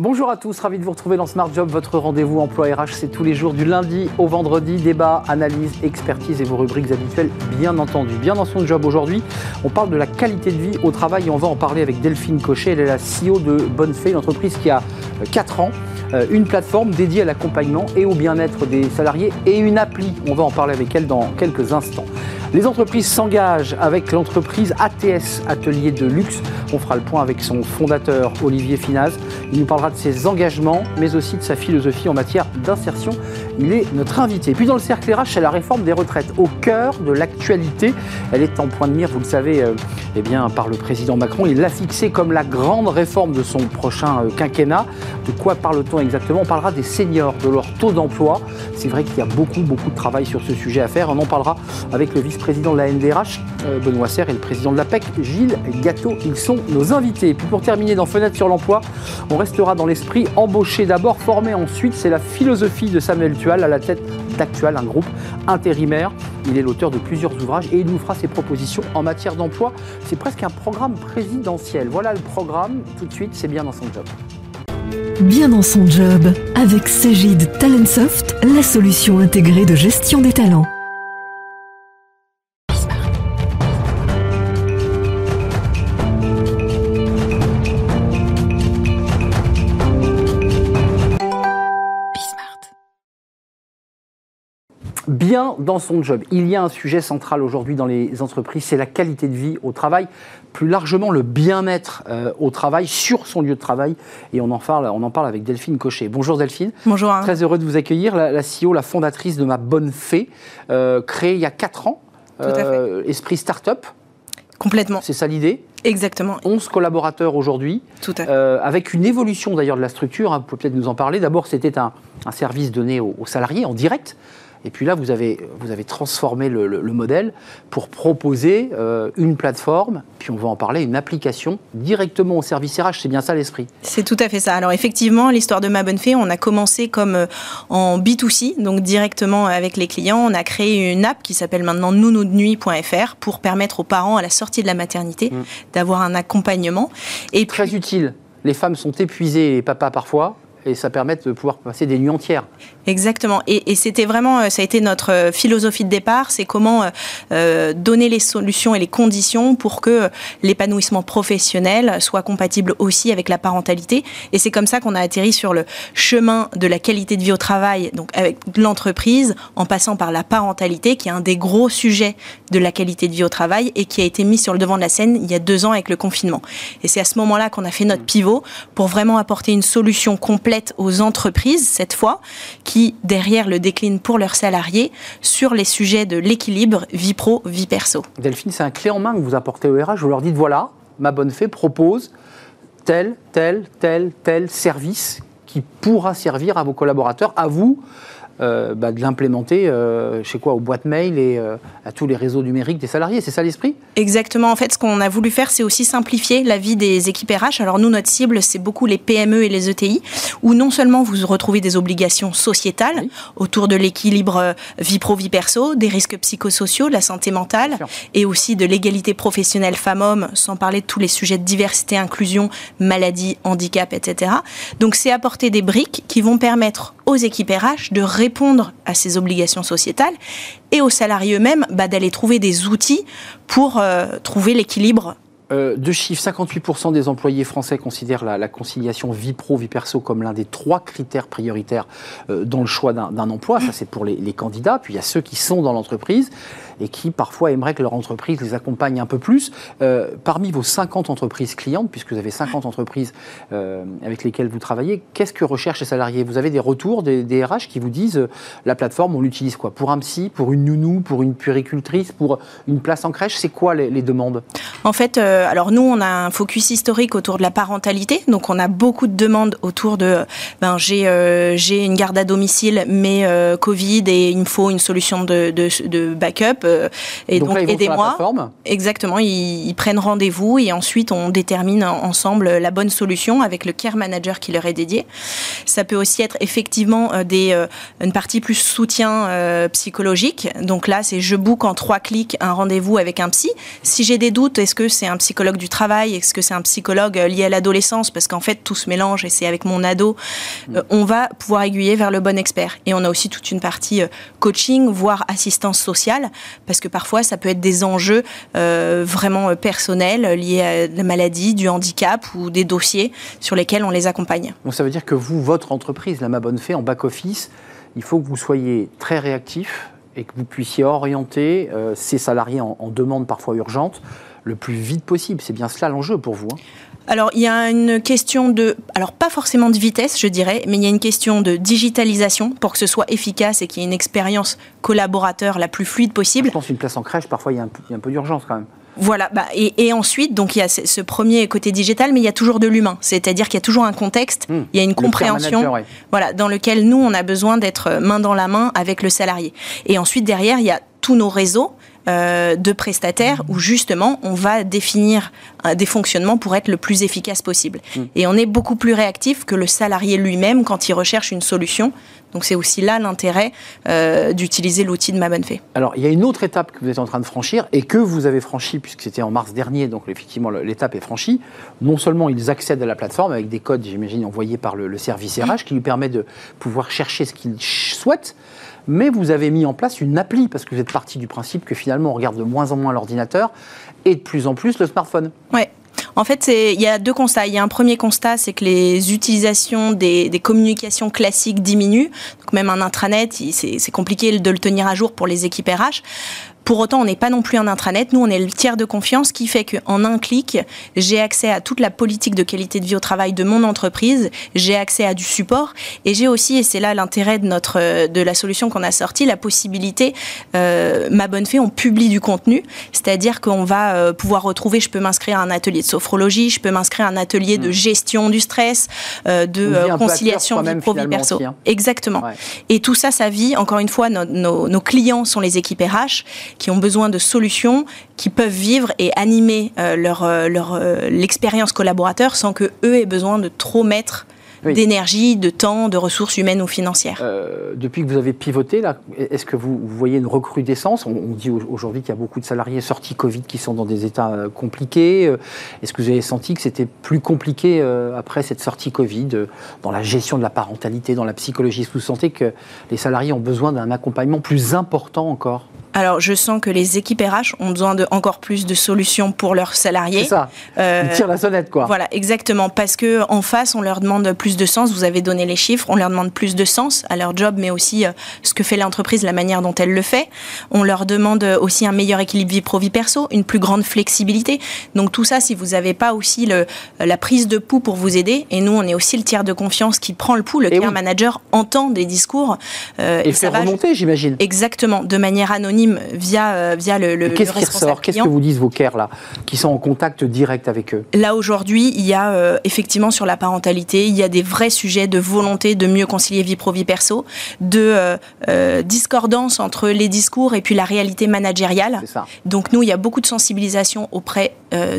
Bonjour à tous, ravi de vous retrouver dans Smart Job, votre rendez-vous emploi RH, c'est tous les jours du lundi au vendredi, débat, analyse, expertise et vos rubriques habituelles, bien entendu. Bien dans son job aujourd'hui, on parle de la qualité de vie au travail et on va en parler avec Delphine Cochet, elle est la CEO de Bonnefay, une entreprise qui a 4 ans, euh, une plateforme dédiée à l'accompagnement et au bien-être des salariés et une appli. On va en parler avec elle dans quelques instants. Les entreprises s'engagent avec l'entreprise ATS, Atelier de Luxe. On fera le point avec son fondateur, Olivier Finaz. Il nous parlera de ses engagements, mais aussi de sa philosophie en matière d'insertion. Il est notre invité. Puis dans le cercle RH, c'est la réforme des retraites, au cœur de l'actualité. Elle est en point de mire, vous le savez, euh, eh bien, par le président Macron. Il l'a fixée comme la grande réforme de son prochain euh, quinquennat. De quoi parle-t-on exactement On parlera des seniors, de leur taux d'emploi. C'est vrai qu'il y a beaucoup, beaucoup de travail sur ce sujet à faire. On en parlera avec le vice-président de la NDRH, euh, Benoît Serre, et le président de l'APEC, Gilles Gâteau. Ils sont nos invités. Et puis pour terminer dans Fenêtre sur l'emploi, on restera dans l'esprit embauché d'abord, formé ensuite. C'est la philosophie de Samuel Tual à la tête d'Actual, un groupe intérimaire. Il est l'auteur de plusieurs ouvrages et il nous fera ses propositions en matière d'emploi. C'est presque un programme présidentiel. Voilà le programme. Tout de suite, c'est bien dans son job. Bien dans son job, avec Sagid Talentsoft, la solution intégrée de gestion des talents. bien dans son job. Il y a un sujet central aujourd'hui dans les entreprises, c'est la qualité de vie au travail, plus largement le bien-être euh, au travail, sur son lieu de travail. Et on en parle, on en parle avec Delphine Cochet. Bonjour Delphine. Bonjour. Très heureux de vous accueillir, la, CEO, la fondatrice de Ma Bonne Fée, euh, créée il y a 4 ans. Euh, esprit start-up. Complètement. C'est ça l'idée? Exactement. 11 collaborateurs aujourd'hui. Tout à fait. avec une évolution d'ailleurs de la structure, hein, vous pouvez peut-être nous en parler. D'abord, c'était un, service donné aux salariés en direct. Et puis là, vous avez, vous avez transformé le, modèle pour proposer euh, une plateforme, puis on va en parler, une application directement au service RH. C'est bien ça l'esprit C'est tout à fait ça. Alors effectivement, l'histoire de Ma Bonne Fée, on a commencé comme euh, en B2C, donc directement avec les clients. On a créé une app qui s'appelle maintenant nounoudnuit.fr pour permettre aux parents à la sortie de la maternité mmh. d'avoir un accompagnement. Et Très utile. Les femmes sont épuisées, les papas parfois et ça permet de pouvoir passer des nuits entières. Exactement. Et, c'était vraiment, euh, ça a été notre euh, philosophie de départ, c'est comment euh, donner les solutions et les conditions pour que l'épanouissement professionnel soit compatible aussi avec la parentalité. Et c'est comme ça qu'on a atterri sur le chemin de la qualité de vie au travail, donc avec l'entreprise, en passant par la parentalité, qui est un des gros sujets de la qualité de vie au travail et qui a été mis sur le devant de la scène il y a deux ans avec le confinement. Et c'est à ce moment-là qu'on a fait notre pivot pour vraiment apporter une solution complète aux entreprises, cette fois, qui, derrière, le déclinent pour leurs salariés sur les sujets de l'équilibre vie pro, vie perso. Delphine, c'est un clé en main que vous apportez au RH. Vous leur dites voilà, ma bonne fée propose tel, tel, tel, tel service qui pourra servir à vos collaborateurs, à vous, euh, bah, de l'implémenter euh, chez quoi aux boîtes mail et euh, à tous les réseaux numériques des salariés. C'est ça l'esprit? Exactement. En fait, ce qu'on a voulu faire, c'est aussi simplifier la vie des équipes RH. Alors nous, notre cible, c'est beaucoup les PME et les ETI, où non seulement vous retrouvez des obligations sociétales autour de l'équilibre vie pro vie perso, des risques psychosociaux, de la santé mentale, et aussi de l'égalité professionnelle femmes-hommes, sans parler de tous les sujets de diversité, inclusion, maladie, handicap, etc. Donc c'est apporter des briques qui vont permettre aux équipes RH de répondre à ces obligations sociétales et aux salariés eux-mêmes bah, d'aller trouver des outils pour euh, trouver l'équilibre euh, deux chiffres, 58% des employés français considèrent la, conciliation vie pro, vie perso comme l'un des trois critères prioritaires euh, dans le choix d'un emploi. Ça, c'est pour les, les, candidats. Puis il y a ceux qui sont dans l'entreprise et qui parfois aimeraient que leur entreprise les accompagne un peu plus. Euh, parmi vos 50 entreprises clientes, puisque vous avez 50 entreprises euh, avec lesquelles vous travaillez, qu'est-ce que recherchent les salariés? Vous avez des retours des, RH qui vous disent euh, la plateforme, on l'utilise quoi? Pour un psy, pour une nounou, pour une puéricultrice, pour une place en crèche C'est quoi les, demandes? En fait, alors nous, on a un focus historique autour de la parentalité. Donc, on a beaucoup de demandes autour de ben, j'ai une garde à domicile, mais Covid et il me faut une solution de, de backup. Euh, et donc, aidez-moi. Exactement, ils, prennent rendez-vous et ensuite on détermine ensemble la bonne solution avec le care manager qui leur est dédié. Ça peut aussi être effectivement euh, des, euh, une partie plus soutien psychologique. Donc là, c'est je book en trois clics un rendez-vous avec un psy. Si j'ai des doutes, est-ce que c'est un psychologue du travail? Est-ce que c'est un psychologue lié à l'adolescence? Parce qu'en fait, tout se mélange et c'est avec mon ado. Mm. on va pouvoir aiguiller vers le bon expert. Et on a aussi toute une partie coaching, voire assistance sociale, parce que parfois, ça peut être des enjeux vraiment personnels liés à la maladie, du handicap ou des dossiers sur lesquels on les accompagne. Donc ça veut dire que vous, votre entreprise, la Ma Bonne Fée, en back-office, il faut que vous soyez très réactif et que vous puissiez orienter euh, ces salariés en, demande parfois urgente le plus vite possible. C'est bien cela l'enjeu pour vous. Hein. alors, il y a une question de, alors pas forcément de vitesse, je dirais, mais il y a une question de digitalisation pour que ce soit efficace et qu'il y ait une expérience collaborateur la plus fluide possible. Je pense une place en crèche, parfois il y a un peu d'urgence quand même. Voilà, bah, et, ensuite, donc il y a ce premier côté digital, mais il y a toujours de l'humain, c'est-à-dire qu'il y a toujours un contexte, hmm. il y a une compréhension, voilà, dans lequel nous on a besoin d'être main dans la main avec le salarié. Et ensuite derrière, il y a tous nos réseaux euh, de prestataires où justement on va définir euh, des fonctionnements pour être le plus efficace possible. Hmm. Et on est beaucoup plus réactif que le salarié lui-même quand il recherche une solution. Donc c'est aussi là l'intérêt euh, d'utiliser l'outil de Ma Bonne Fée. Alors il y a une autre étape que vous êtes en train de franchir et que vous avez franchi puisque c'était en mars dernier, donc effectivement l'étape est franchie. Non seulement ils accèdent à la plateforme avec des codes, j'imagine, envoyés par le, le service RH qui lui permet de pouvoir chercher ce qu'ils souhaitent, mais vous avez mis en place une appli, parce que vous êtes parti du principe que finalement on regarde de moins en moins l'ordinateur et de plus en plus le smartphone. Oui. En fait, il y a deux constats. Il y a un premier constat, c'est que les utilisations des, communications classiques diminuent. Donc même un intranet, c'est compliqué de le tenir à jour pour les équipes RH. Pour autant, on n'est pas non plus un intranet. Nous, on est le tiers de confiance qui fait qu'en un clic, j'ai accès à toute la politique de qualité de vie au travail de mon entreprise, j'ai accès à du support et j'ai aussi, et c'est là l'intérêt de notre de la solution qu'on a sortie, la possibilité. Euh, ma bonne fée, on publie du contenu, c'est-à-dire qu'on va euh, pouvoir retrouver. Je peux m'inscrire à un atelier de sophrologie, je peux m'inscrire à un atelier de hmm. gestion du stress, euh, de conciliation vie pro vie perso. Hein. Exactement. Et tout ça, ça vit. Encore une fois, nos, nos clients sont les équipes RH qui ont besoin de solutions qui peuvent vivre et animer euh, leur, euh, leur euh, l'expérience collaborateur sans que eux aient besoin de trop mettre d'énergie, de temps, de ressources humaines ou financières. depuis que vous avez pivoté, là, est-ce que vous, voyez une recrudescence? On, on, dit aujourd'hui qu'il y a beaucoup de salariés sortis Covid qui sont dans des états compliqués. Est-ce que vous avez senti que c'était plus compliqué après cette sortie Covid, dans la gestion de la parentalité, dans la psychologie Est-ce que vous sentez que les salariés ont besoin d'un accompagnement plus important encore? Alors, je sens que les équipes RH ont besoin de encore plus de solutions pour leurs salariés. C'est ça. Euh, Ils tirent la sonnette, quoi. Voilà, exactement. Parce que en face, on leur demande plus de sens. Vous avez donné les chiffres. On leur demande plus de sens à leur job, mais aussi euh, ce que fait l'entreprise, la manière dont elle le fait. On leur demande aussi un meilleur équilibre vie pro vie perso, une plus grande flexibilité. Donc tout ça, si vous n'avez pas aussi le, la prise de pouls pour vous aider, et nous, on est aussi le tiers de confiance qui prend le pouls. Le tiers manager entend des discours euh, et, fait remonter, j'imagine. Exactement, de manière anonyme via, euh, via le, le Qu'est-ce qui ressort Qu'est-ce que vous disent vos CARE là, qui sont en contact direct avec eux? Là aujourd'hui, il y a euh, effectivement sur la parentalité, il y a des vrais sujets de volonté de mieux concilier vie pro vie perso, de euh, discordance entre les discours et puis la réalité managériale. Ça. Donc nous, il y a beaucoup de sensibilisation auprès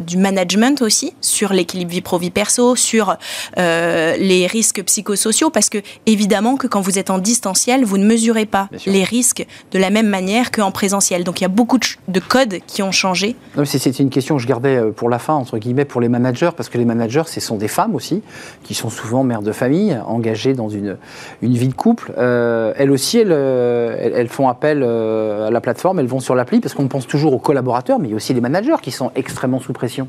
du management aussi sur l'équilibre vie pro vie perso, sur les risques psychosociaux, parce que évidemment que quand vous êtes en distanciel, vous ne mesurez pas les risques de la même manière qu'en présentiel. Donc il y a beaucoup de, codes qui ont changé. C'est une question que je gardais euh, pour la fin, entre guillemets, pour les managers, parce que les managers, ce sont des femmes aussi, qui sont souvent mères de famille, engagées dans une, une vie de couple. Euh, elles aussi, euh, elles, elles, font appel à la plateforme, elles vont sur l'appli, parce qu'on pense toujours aux collaborateurs, mais il y a aussi les managers qui sont extrêmement sous pression.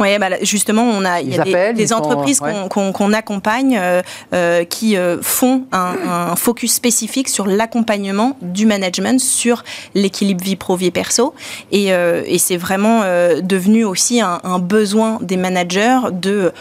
Oui, bah, justement, on a, il y a des, entreprises qu'on accompagne qui font un, un, focus spécifique sur l'accompagnement du management sur l'équilibre vie pro vie perso. Et, euh, et c'est vraiment euh, devenu aussi un, un, besoin des managers de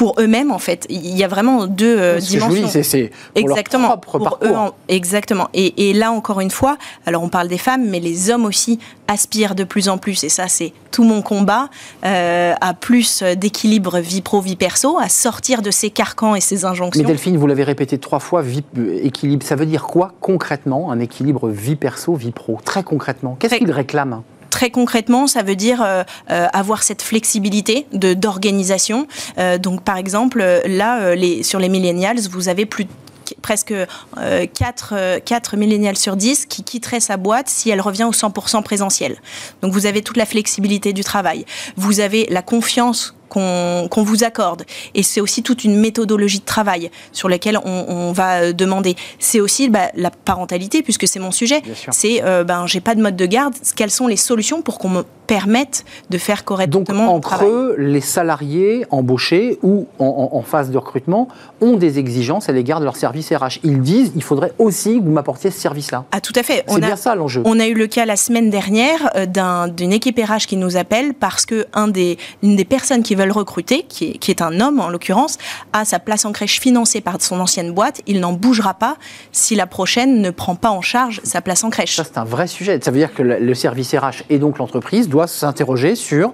pour eux-mêmes en fait. Il y a vraiment deux euh, dimensions. C'est exactement leur propre parcours. exactement. Et, et, là encore une fois, alors on parle des femmes, mais les hommes aussi aspirent de plus en plus. Et ça, c'est tout mon combat euh, à plus d'équilibre vie pro vie perso, à sortir de ces carcans et ces injonctions. Mais Delphine, vous l'avez répété trois fois, vie, euh, équilibre. Ça veut dire quoi concrètement un équilibre vie perso vie pro Très concrètement, qu'est-ce qu'il réclame? Très concrètement, ça veut dire euh, euh, avoir cette flexibilité d'organisation. Euh, donc, par exemple, là, sur les millennials, vous avez presque 4, 4 millénials sur 10 qui quitteraient sa boîte si elle revient au 100% présentiel. Donc vous avez toute la flexibilité du travail. Vous avez la confiance qu'on vous accorde. Et c'est aussi toute une méthodologie de travail sur laquelle on, va euh, demander. C'est aussi bah, la parentalité, puisque c'est mon sujet. C'est, euh, ben, j'ai pas de mode de garde. Quelles sont les solutions pour qu'on me permette de faire correctement Donc, entre eux, les salariés embauchés ou en, phase de recrutement ont des exigences à l'égard de leur service RH. Ils disent, il faudrait aussi que vous m'apportiez ce service-là. Ah, tout à fait. C'est bien ça l'enjeu. On a eu le cas la semaine dernière euh, d'une équipe RH qui nous appelle parce que un des, une des personnes qui veulent recruter, qui est, qui est un homme en l'occurrence, a sa place en crèche financée par son ancienne boîte. Il n'en bougera pas si la prochaine ne prend pas en charge sa place en crèche. Ça, c'est un vrai sujet. Ça veut dire que le service RH et donc l'entreprise doit s'interroger sur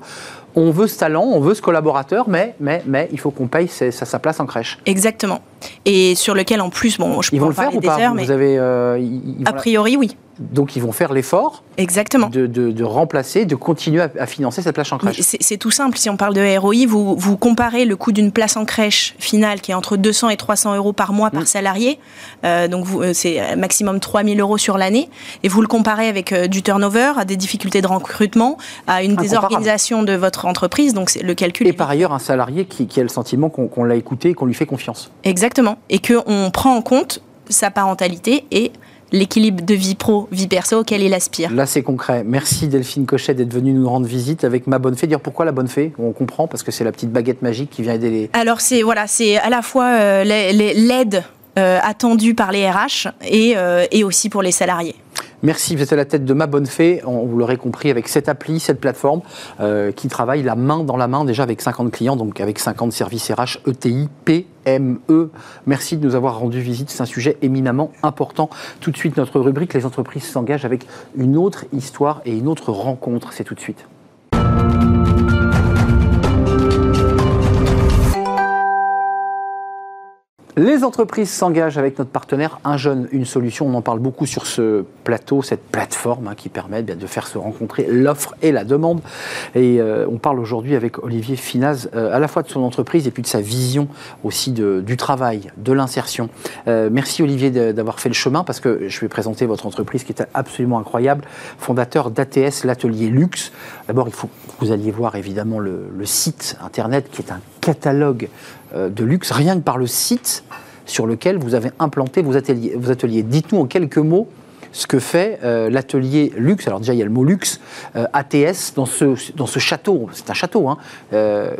on veut ce talent, on veut ce collaborateur, mais, mais, mais il faut qu'on paye sa, sa, place en crèche. Exactement. Et sur lequel, en plus, bon, je ils vont le faire ou pas Vous avez, euh, A priori, oui. Donc ils vont faire l'effort Exactement. De, remplacer, de continuer à, financer cette place en crèche. C'est tout simple. Si on parle de ROI, vous, vous comparez le coût d'une place en crèche finale qui est entre 200 et 300 euros par mois par mm. salarié. Euh, donc euh, c'est maximum 3000 euros sur l'année. Et vous le comparez avec euh, du turnover, à des difficultés de recrutement, à une désorganisation de votre entreprise. Donc le calcul. Et par ailleurs, un salarié qui, a le sentiment qu'on l'a écouté et qu'on lui fait confiance. Exactement. Et qu'on prend en compte sa parentalité et l'équilibre de vie pro, vie perso auquel il aspire. Là, c'est concret. Merci Delphine Cochet d'être venue nous rendre visite avec Ma Bonne Fée. Dire pourquoi La Bonne Fée On comprend parce que c'est la petite baguette magique qui vient aider les. Alors, c'est voilà, c'est à la fois euh, l'aide euh, attendue par les RH et, euh, et aussi pour les salariés. Merci, vous êtes à la tête de Ma Bonne Fée, on, vous l'aurez compris, avec cette appli, cette plateforme euh, qui travaille la main dans la main déjà avec 50 clients, donc avec 50 services RH, ETI, PME. Merci de nous avoir rendu visite, c'est un sujet éminemment important. Tout de suite, notre rubrique, les entreprises s'engagent avec une autre histoire et une autre rencontre, c'est tout de suite. Les entreprises s'engagent avec notre partenaire Un jeune, une solution. On en parle beaucoup sur ce plateau, cette plateforme hein, qui permet bien, de faire se rencontrer l'offre et la demande. Et euh, on parle aujourd'hui avec Olivier Finaz euh, à la fois de son entreprise et puis de sa vision aussi du travail, de l'insertion. Euh, merci Olivier d'avoir fait le chemin parce que je vais présenter votre entreprise qui est absolument incroyable. Fondateur d'ATS, l'atelier luxe. D'abord, il faut que vous alliez voir évidemment le site internet qui est un catalogue euh, de luxe, rien que par le site sur lequel vous avez implanté vos ateliers. Dites-nous en quelques mots ce que fait euh, l'atelier luxe. Alors déjà, il y a le mot luxe, euh, ATS, dans ce, dans ce château. C'est un château. Hein.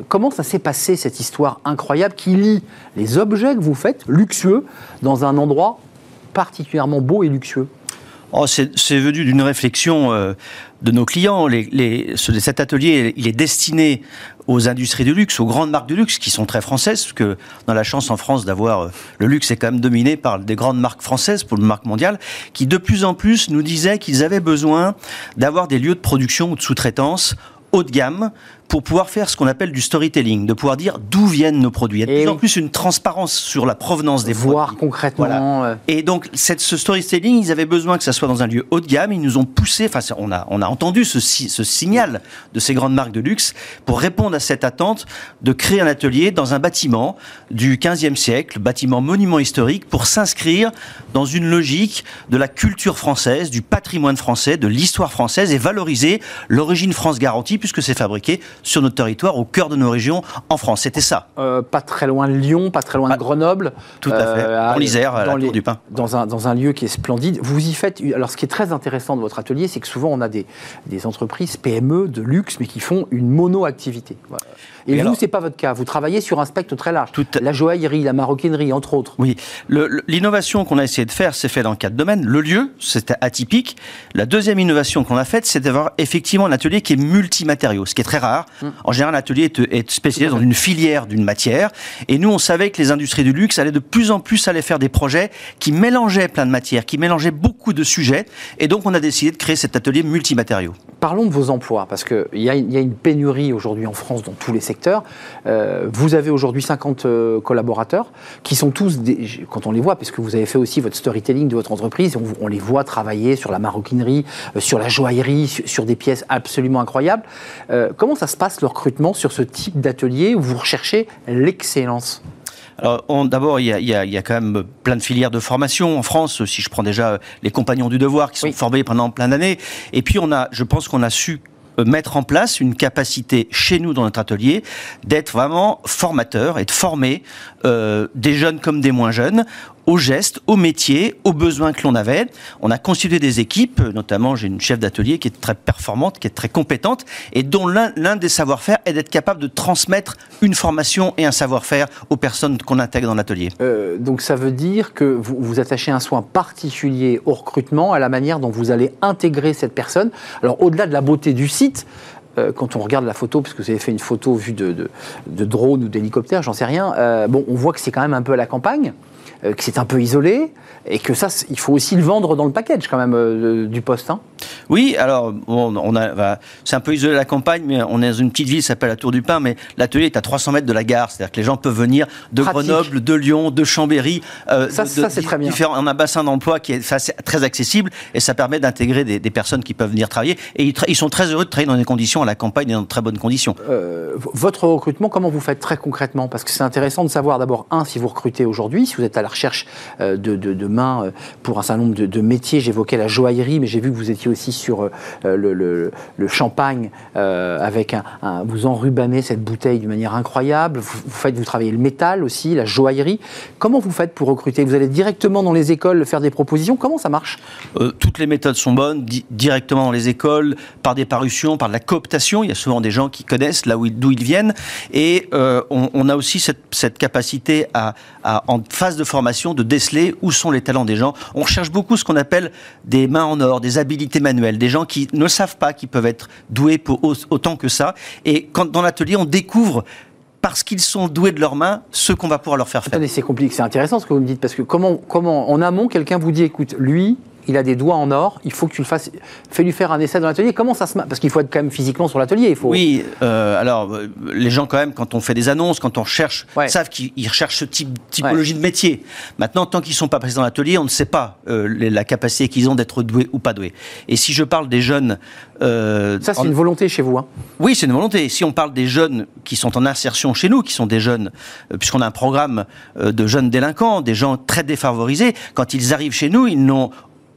comment ça s'est passé, cette histoire incroyable qui lie les objets que vous faites, luxueux, dans un endroit particulièrement beau et luxueux? Oh, c'est venu d'une réflexion de nos clients. Cet atelier, il est destiné aux industries de luxe, aux grandes marques de luxe qui sont très françaises, parce que a la chance en France d'avoir euh, le luxe est quand même dominé par des grandes marques françaises pour le marque mondiale, qui de plus en plus nous disaient qu'ils avaient besoin d'avoir des lieux de production ou de sous-traitance haut de gamme pour pouvoir faire ce qu'on appelle du storytelling, de pouvoir dire d'où viennent nos produits. Il y a de plus en plus une transparence sur la provenance des Voir concrètement. Euh. Et donc, cette, ce storytelling, ils avaient besoin que ça soit dans un lieu haut de gamme. Ils nous ont poussé, enfin, on a, on a entendu ce, ce signal de ces grandes marques de luxe pour répondre à cette attente de créer un atelier dans un bâtiment du 15e siècle, bâtiment monument historique, pour s'inscrire dans une logique de la culture française, du patrimoine français, de l'histoire française et valoriser l'origine France garantie puisque c'est fabriqué sur notre territoire, au cœur de nos régions en France. C'était ça. Euh, pas très loin de Lyon, pas très loin de bah, Grenoble. Tout à fait. Euh, dans l'Isère, à la Tour du Pain. Dans un, dans un lieu qui est splendide. Vous y faites. Alors, ce qui est très intéressant de votre atelier, c'est que souvent, on a des, des entreprises PME de luxe, mais qui font une mono-activité. Et, vous, ce n'est pas votre cas. Vous travaillez sur un spectre très large. La joaillerie, la maroquinerie, entre autres. Oui. L'innovation qu'on a essayé de faire, c'est fait dans quatre domaines. Le lieu, c'était atypique. La deuxième innovation qu'on a faite, c'est d'avoir effectivement un atelier qui est multimatériaux, ce qui est très rare. En général, l'atelier est, spécialisé dans une filière d'une matière. Et nous, on savait que les industries du luxe allaient de plus en plus aller faire des projets qui mélangeaient plein de matières, qui mélangeaient beaucoup de sujets. Et donc, on a décidé de créer cet atelier multimatériaux. Parlons de vos emplois, parce qu'il y, y, a une pénurie aujourd'hui en France dans tous les secteurs euh, vous avez aujourd'hui 50 euh, collaborateurs qui sont tous, quand on les voit, parce que vous avez fait aussi votre storytelling de votre entreprise, on, les voit travailler sur la maroquinerie, euh, sur la joaillerie, sur, des pièces absolument incroyables. comment ça se passe le recrutement sur ce type d'atelier où vous recherchez l'excellence Alors, d'abord, il, il, y a quand même plein de filières de formation en France. Si je prends déjà les compagnons du devoir qui sont formés pendant plein d'années, et puis on a, je pense qu'on a su euh, mettre en place une capacité chez nous dans notre atelier d'être vraiment formateur et de former euh, des jeunes comme des moins jeunes aux gestes, aux métiers, aux besoins que l'on avait. On a constitué des équipes, notamment j'ai une chef d'atelier qui est très performante, qui est très compétente, et dont l'un des savoir-faire est d'être capable de transmettre une formation et un savoir-faire aux personnes qu'on intègre dans l'atelier. Euh, donc ça veut dire que vous, vous attachez un soin particulier au recrutement, à la manière dont vous allez intégrer cette personne. Alors au-delà de la beauté du site, euh, quand on regarde la photo, parce que vous avez fait une photo vue de, drone ou d'hélicoptère, j'en sais rien, euh, bon, on voit que c'est quand même un peu à la campagne. Euh, que c'est un peu isolé et que ça, il faut aussi le vendre dans le package quand même euh, du poste. Hein. Oui, alors on a, c'est un peu isolé la campagne, mais on est dans une petite ville qui s'appelle la Tour du Pin, mais l'atelier est à 300 mètres de la gare, c'est-à-dire que les gens peuvent venir de Grenoble, de Lyon, de Chambéry. Euh, ça, ça c'est très bien. On a un bassin d'emploi qui est très accessible et ça permet d'intégrer des, personnes qui peuvent venir travailler. Et ils, sont très heureux de travailler dans des conditions à la campagne et dans de très bonnes conditions. votre recrutement, comment vous faites très concrètement? Parce que c'est intéressant de savoir d'abord, un, si vous recrutez aujourd'hui, si vous êtes à la recherche euh, de, mains euh, pour un certain nombre de, métiers. J'évoquais la joaillerie, mais j'ai vu que vous étiez aussi sur euh, le, champagne avec un, vous enrubanez cette bouteille d'une manière incroyable. Vous, faites, vous travaillez le métal aussi, la joaillerie. Comment vous faites pour recruter? Vous allez directement dans les écoles faire des propositions? Comment ça marche? Toutes les méthodes sont bonnes, directement dans les écoles, par des parutions, par de la cooptation. Il y a souvent des gens qui connaissent là où d'où ils viennent. Et on, a aussi cette, capacité à, en phase de formation, de déceler où sont les talents des gens. On cherche beaucoup ce qu'on appelle des mains en or, des habilités manuelles, des gens qui ne savent pas qu'ils peuvent être doués pour autant que ça. Et quand dans l'atelier, on découvre parce qu'ils sont doués de leurs mains, ce qu'on va pouvoir leur faire faire. C'est compliqué, c'est intéressant ce que vous me dites, parce que comment, comment en amont, quelqu'un vous dit, écoute, lui, il a des doigts en or, il faut que tu le fasses, fais-lui faire un essai dans l'atelier. Comment ça se Parce qu'il faut être quand même physiquement sur l'atelier. Il faut... Oui, euh, alors euh, les gens quand même, quand on fait des annonces, quand on cherche, savent qu'ils recherchent ce type typologie de métier. Maintenant, tant qu'ils ne sont pas passés dans l'atelier, on ne sait pas euh, la capacité qu'ils ont d'être doués ou pas doués. Et si je parle des jeunes... ça, c'est une volonté chez vous hein Oui, c'est une volonté. Si on parle des jeunes qui sont en insertion chez nous, qui sont des jeunes, puisqu'on a un programme de jeunes délinquants, des gens très défavorisés, quand ils arrivent chez nous, ils n'ont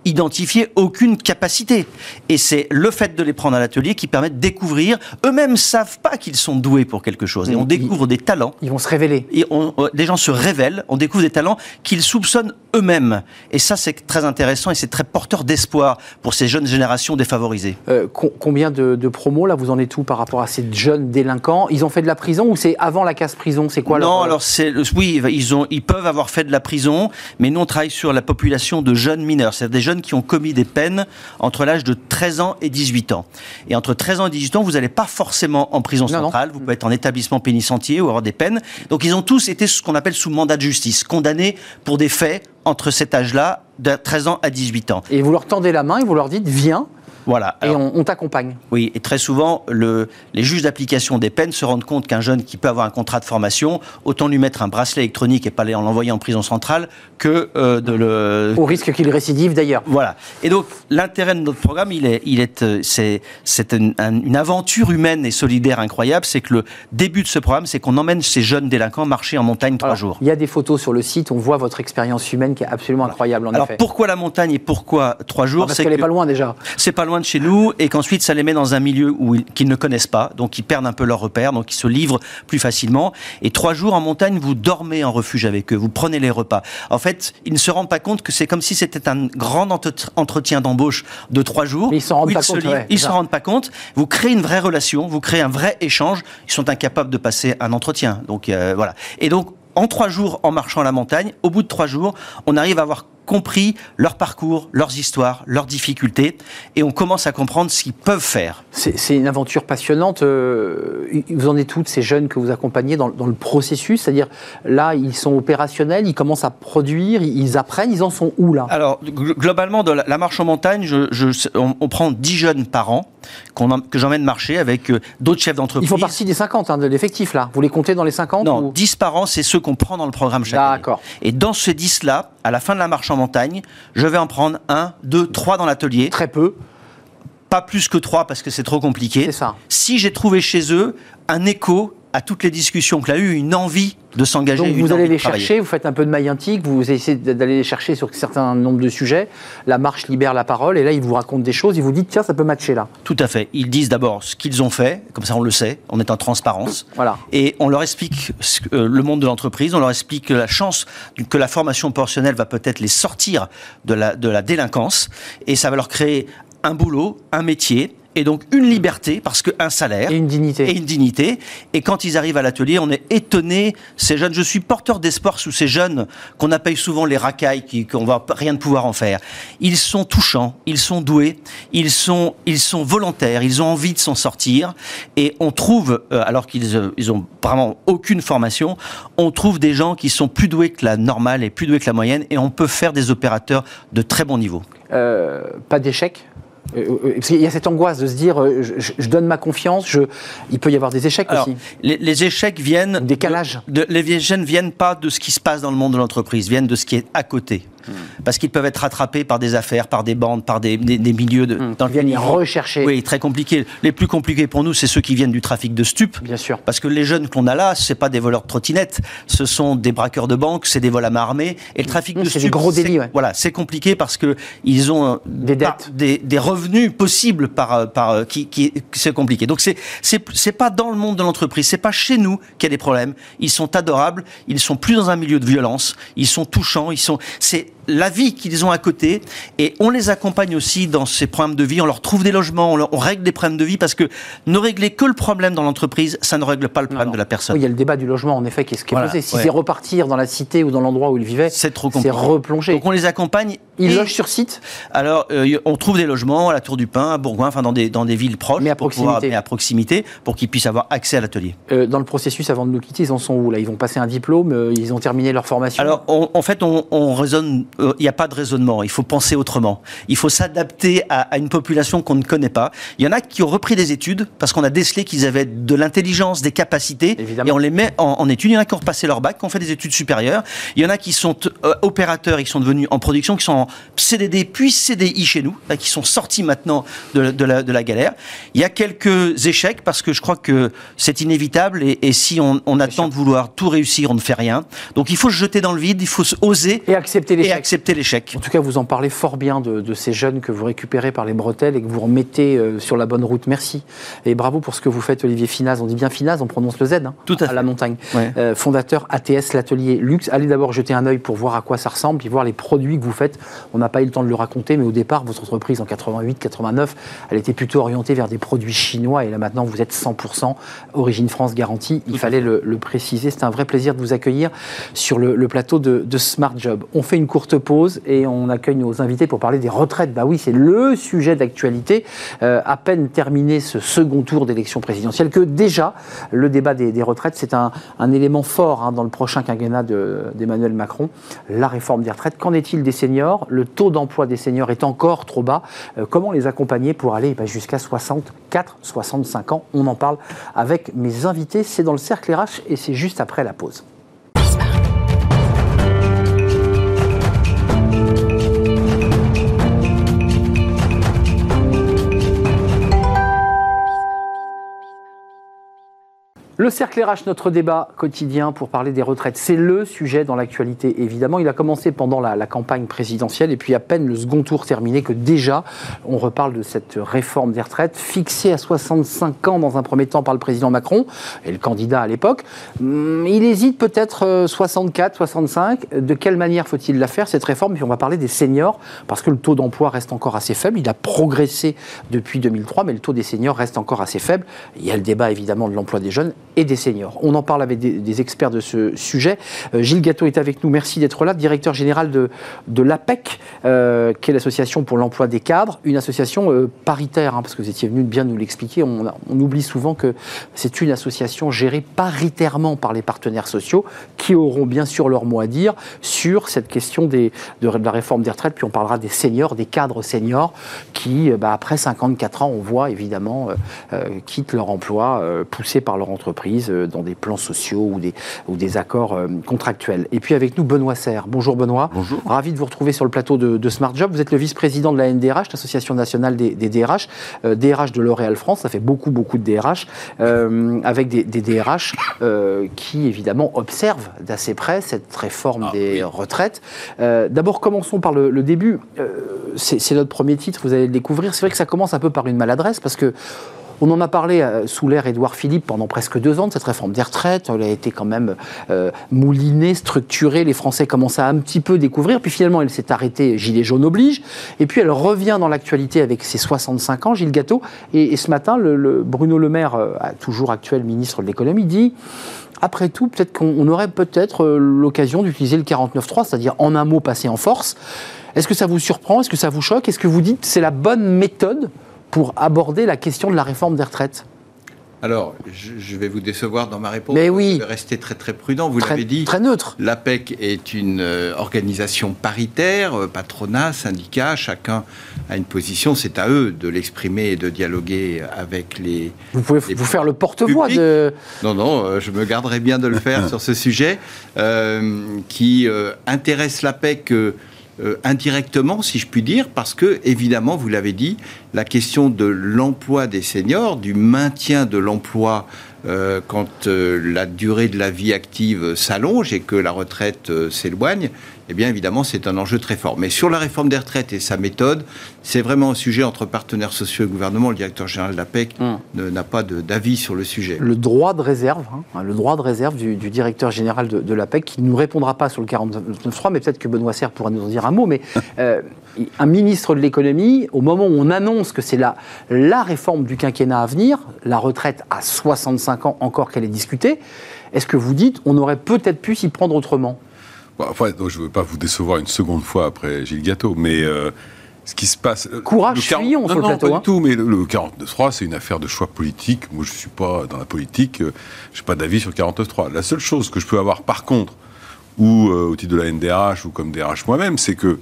identifier aucune capacité. Et c'est le fait de les prendre à l'atelier qui permet de découvrir. Eux-mêmes savent pas qu'ils sont doués pour quelque chose. Et on découvre des talents. Ils vont se révéler. Et on, euh, des gens se révèlent. On découvre des talents qu'ils soupçonnent eux-mêmes. Et ça, c'est très intéressant et c'est très porteur d'espoir pour ces jeunes générations défavorisées. Euh, combien de, promos, là, vous en êtes où par rapport à ces jeunes délinquants? Ils ont fait de la prison ou c'est avant la casse prison? C'est quoi Non, alors c'est oui, ils, ont, ils peuvent avoir fait de la prison, mais nous, on travaille sur la population de jeunes mineurs. C'est-à-dire des jeunes qui ont commis des peines entre l'âge de 13 ans et 18 ans. Et entre 13 ans et 18 ans, vous n'allez pas forcément en prison centrale, vous pouvez être en établissement pénitentiaire ou avoir des peines. Donc ils ont tous été ce qu'on appelle sous mandat de justice, condamnés pour des faits entre cet âge-là, de 13 ans à 18 ans. Et vous leur tendez la main et vous leur dites, viens, voilà. et on, t'accompagne. Oui, et très souvent, le, les juges d'application des peines se rendent compte qu'un jeune qui peut avoir un contrat de formation, autant lui mettre un bracelet électronique et pas l'envoyer en prison centrale que euh, de le. Au risque qu'il récidive d'ailleurs. Voilà. Et donc, l'intérêt de notre programme, il est, il est, euh, c'est, c'est une, une, aventure humaine et solidaire incroyable. C'est que le début de ce programme, c'est qu'on emmène ces jeunes délinquants marcher en montagne trois jours. Il y a des photos sur le site, on voit votre expérience humaine qui est absolument incroyable en Alors, pourquoi la montagne et pourquoi trois jours? Ah, Parce qu'elle n'est pas loin déjà. C'est pas loin de chez nous et qu'ensuite ça les met dans un milieu où qu'ils ne connaissent pas, donc ils perdent un peu leurs repères, donc ils se livrent plus facilement. Et trois jours en montagne, vous dormez en refuge avec eux, vous prenez les repas. En fait, ils ne se rendent pas compte que c'est comme si c'était un grand entretien d'embauche de trois jours. ils s'en rendent pas compte. ils s'en rendent pas compte. Vous créez une vraie relation, vous créez un vrai échange. Ils sont incapables de passer un entretien. Donc euh, voilà. Et donc en trois jours en marchant la montagne, au bout de trois jours, on arrive à avoir compris leur parcours, leurs histoires, leurs difficultés, et on commence à comprendre ce qu'ils peuvent faire. C'est une aventure passionnante. Euh, vous en êtes toutes ces jeunes que vous accompagnez dans, le processus? C'est-à-dire, là, ils sont opérationnels, ils commencent à produire, ils apprennent, ils en sont où là? Alors, globalement, de la, marche en montagne, je, on, prend 10 jeunes par an que j'emmène marcher avec euh, d'autres chefs d'entreprise. Ils font partie des 50, hein, de l'effectif là. Vous les comptez dans les 50 Non, 10 par an, c'est ceux qu'on prend dans le programme chaque année. D'accord. Et dans ces 10-là, à la fin de la marche en montagne, je vais en prendre un, deux, trois dans l'atelier. Très peu. Pas plus que trois parce que c'est trop compliqué. C'est ça. Si j'ai trouvé chez eux un écho à toutes les discussions qu'il a eues, une envie de s'engager. Donc vous allez les chercher, vous faites un peu de maillantique, vous essayez d'aller les chercher sur un certain nombre de sujets. La marche libère la parole et là ils vous racontent des choses, ils vous disent tiens ça peut matcher là. Tout à fait. Ils disent d'abord ce qu'ils ont fait, comme ça on le sait, on est en transparence. Voilà. Et on leur explique euh, le monde de l'entreprise, on leur explique que la chance que la formation professionnelle va peut-être les sortir de la, de la délinquance et ça va leur créer un boulot, un métier, et donc une liberté parce qu'un salaire et une dignité. et une dignité. Et quand ils arrivent à l'atelier on est étonné ces jeunes. Je suis porteur d'espoir sous ces jeunes qu'on appelle souvent les racailles qui qu'on va rien de pouvoir en faire. Ils sont touchants ils sont doués ils sont ils sont volontaires ils ont envie de s'en sortir. Et on trouve euh, alors qu'ils euh, ils ont vraiment aucune formation on trouve des gens qui sont plus doués que la normale et plus doués que la moyenne. Et on peut faire des opérateurs de très bon niveau. Euh, pas d'échec? Parce qu'il y a cette angoisse de se dire, euh, je, donne ma confiance, je, il peut y avoir des échecs aussi. Les, échecs viennent. Des calages. De, les échecs ne viennent pas de ce qui se passe dans le monde de l'entreprise, viennent de ce qui est à côté. Hmm. Parce qu'ils peuvent être rattrapés par des affaires, par des bandes, par des, milieux de, mmh. dans viennent rechercher. Oui, très compliqué. Les plus compliqués pour nous, c'est ceux qui viennent du trafic de stupes. Bien sûr. Parce que les jeunes qu'on a là, c'est pas des voleurs de trottinettes, ce sont des braqueurs de banque, c'est des vols à main armée. Et le trafic mmh, de stupes, c'est gros délits. Voilà, c'est compliqué parce que ils ont des dettes, des, des, revenus possibles par par qui, qui c'est compliqué. Donc c'est c'est c'est pas dans le monde de l'entreprise, c'est pas chez nous qu'il y a des problèmes. Ils sont adorables, ils sont plus dans un milieu de violence, ils sont touchants, ils sont c'est la vie qu'ils ont à côté et on les accompagne aussi dans ces problèmes de vie. On leur trouve des logements, on, règle des problèmes de vie parce que ne régler que le problème dans l'entreprise, ça ne règle pas le problème de la personne. il y a le débat du logement en effet qui est, ce qui est posé. Si c'est repartir dans la cité ou dans l'endroit où ils vivaient, c'est trop compliqué. C'est replonger. Donc on les accompagne. Ils logent sur site? Alors euh, on trouve des logements à la Tour du Pin, à Bourgoin, enfin dans des, dans des villes proches. Mais à proximité. mais à proximité pour qu'ils puissent avoir accès à l'atelier. Euh, dans le processus avant de nous quitter, ils en sont où là? Ils vont passer un diplôme, euh, ils ont terminé leur formation? Alors en fait on, on raisonne, il n'y a pas de raisonnement il faut penser autrement. Il faut s'adapter à, une population qu'on ne connaît pas. Il y en a qui ont repris des études parce qu'on a décelé qu'ils avaient de l'intelligence, des capacités, et on les met en, études. Il y en a qui ont repassé leur bac, qui ont fait des études supérieures. Il y en a qui sont euh, opérateurs et qui sont devenus en production, qui sont en CDD puis CDI chez nous, qui sont sortis maintenant de, la, galère. Il y a quelques échecs parce que je crois que c'est inévitable et, si on, attend de vouloir tout réussir, on ne fait rien. Donc il faut se jeter dans le vide, il faut oser et accepter l'échec. En tout cas, vous en parlez fort bien de, ces jeunes que vous récupérez par les bretelles et que vous remettez euh, sur la bonne route. Merci. Et bravo pour ce que vous faites, Olivier Finaz. On dit bien Finaz, on prononce le Z hein, Tout à, la montagne. Euh, fondateur ATS, l'atelier luxe. Allez d'abord jeter un œil pour voir à quoi ça ressemble, puis voir les produits que vous faites. On n'a pas eu le temps de le raconter, mais au départ, votre entreprise en 88, 89, elle était plutôt orientée vers des produits chinois. Et là maintenant, vous êtes 100% origine France garantie. Il fallait le, préciser. C'est un vrai plaisir de vous accueillir sur le, plateau de, de Smart Job. On fait une courte pause et on accueille nos invités pour parler des retraites. Bah oui, c'est le sujet d'actualité. Euh, à peine terminé ce second tour d'élection présidentielle que déjà le débat des, retraites, c'est un, élément fort hein, dans le prochain quinquennat d'Emmanuel Macron. La réforme des retraites. Qu'en est-il des seniors? Le taux d'emploi des seniors est encore trop bas. Euh, comment les accompagner pour aller bah, jusqu'à 64, 65 ans? On en parle avec mes invités. C'est dans le cercle RH et c'est juste après la pause. Le cercle RH, notre débat quotidien pour parler des retraites, c'est le sujet dans l'actualité évidemment. Il a commencé pendant la, campagne présidentielle et puis à peine le second tour terminé que déjà on reparle de cette réforme des retraites fixée à 65 ans dans un premier temps par le président Macron et le candidat à l'époque. Hum, il hésite peut-être 64, euh, 65. De quelle manière faut-il la faire cette réforme? Puis on va parler des seniors parce que le taux d'emploi reste encore assez faible. Il a progressé depuis 2003 mais le taux des seniors reste encore assez faible. Il y a le débat évidemment de l'emploi des jeunes et des seniors. On en parle avec des, experts de ce sujet. Euh, Gilles Gâteau est avec nous, merci d'être là, directeur général de, de l'APEC, euh, qui est l'association pour l'emploi des cadres, une association euh, paritaire, hein, parce que vous étiez venu bien nous l'expliquer. On, oublie souvent que c'est une association gérée paritairement par les partenaires sociaux, qui auront bien sûr leur mot à dire sur cette question de, la réforme des retraites. Puis on parlera des seniors, des cadres seniors, qui, bah, après 54 ans, on voit évidemment, quittent leur emploi, poussés par leur entreprise entreprises dans des plans sociaux ou des, ou des accords contractuels. Et puis avec nous, Benoît Serre. Bonjour Benoît. Bonjour. Ravi de vous retrouver sur le plateau de, Smart Job. Vous êtes le vice-président de la NDRH, l'Association nationale des, DRH, DRH de L'Oréal France. Ça fait beaucoup, beaucoup de DRH, avec des, DRH qui, évidemment, observent d'assez près cette réforme ah, des retraites. D'abord, commençons par le, le début. C'est notre premier titre, vous allez le découvrir. C'est vrai que ça commence un peu par une maladresse parce que on en a parlé euh, sous l'ère Édouard Philippe pendant presque deux ans de cette réforme des retraites. Elle a été quand même euh, moulinée, structurée. Les Français commençaient à un petit peu découvrir. Puis finalement, elle s'est arrêtée, Gilet jaune oblige. Et puis elle revient dans l'actualité avec ses 65 ans, Gilles Gâteau. Et, ce matin, Bruno Le Maire, euh, toujours actuel ministre de l'économie, dit après tout, peut-être qu'on aurait peut-être l'occasion d'utiliser le 49.3, c'est-à-dire en un mot passer en force. Est-ce que ça vous surprend? Est-ce que ça vous choque? Est-ce que vous dites c'est la bonne méthode pour aborder la question de la réforme des retraites alors, je, vais vous décevoir dans ma réponse. Mais oui. Je vais rester très très prudent. Vous l'avez dit. Très neutre. L'APEC est une euh, organisation paritaire, euh, patronat, syndicat. Chacun a une position. C'est à eux de l'exprimer et de dialoguer avec les. Vous pouvez vous faire le porte-voix de. Non, non. Euh, je me garderai bien de le faire sur ce sujet qui intéresse l'APEC euh, indirectement, si je puis dire, parce que, évidemment, vous l'avez dit, la question de l'emploi des seniors, du maintien de l'emploi euh, quand euh, la durée de la vie active s'allonge et que la retraite s'éloigne, eh bien évidemment c'est un enjeu très fort. Mais sur la réforme des retraites et sa méthode, c'est vraiment un sujet entre partenaires sociaux et gouvernement. Le directeur général de l'APEC hum. n'a pas d'avis sur le sujet. Le droit de réserve, hein, le droit de réserve du, directeur général de, l'APEC, qui ne nous répondra pas sur le 49.3, mais peut-être que Benoît Serre pourra nous en dire un mot, mais euh, un ministre de l'économie, au moment où on annonce que c'est la, la réforme du quinquennat à venir, la retraite à 65 ans encore qu'elle est discutée, est-ce que vous dites on aurait peut-être pu s'y prendre autrement? Enfin, je ne veux pas vous décevoir une seconde fois après Gilles Gâteau, mais euh, ce qui se passe. Euh, Courage, fuyons sur le plateau. Pas du hein. tout, mais le, 49.3, c'est une affaire de choix politique. Moi, je ne suis pas dans la politique, euh, je n'ai pas d'avis sur le 49.3. La seule chose que je peux avoir, par contre, ou au titre de la NDRH, ou comme DRH moi-même, c'est que,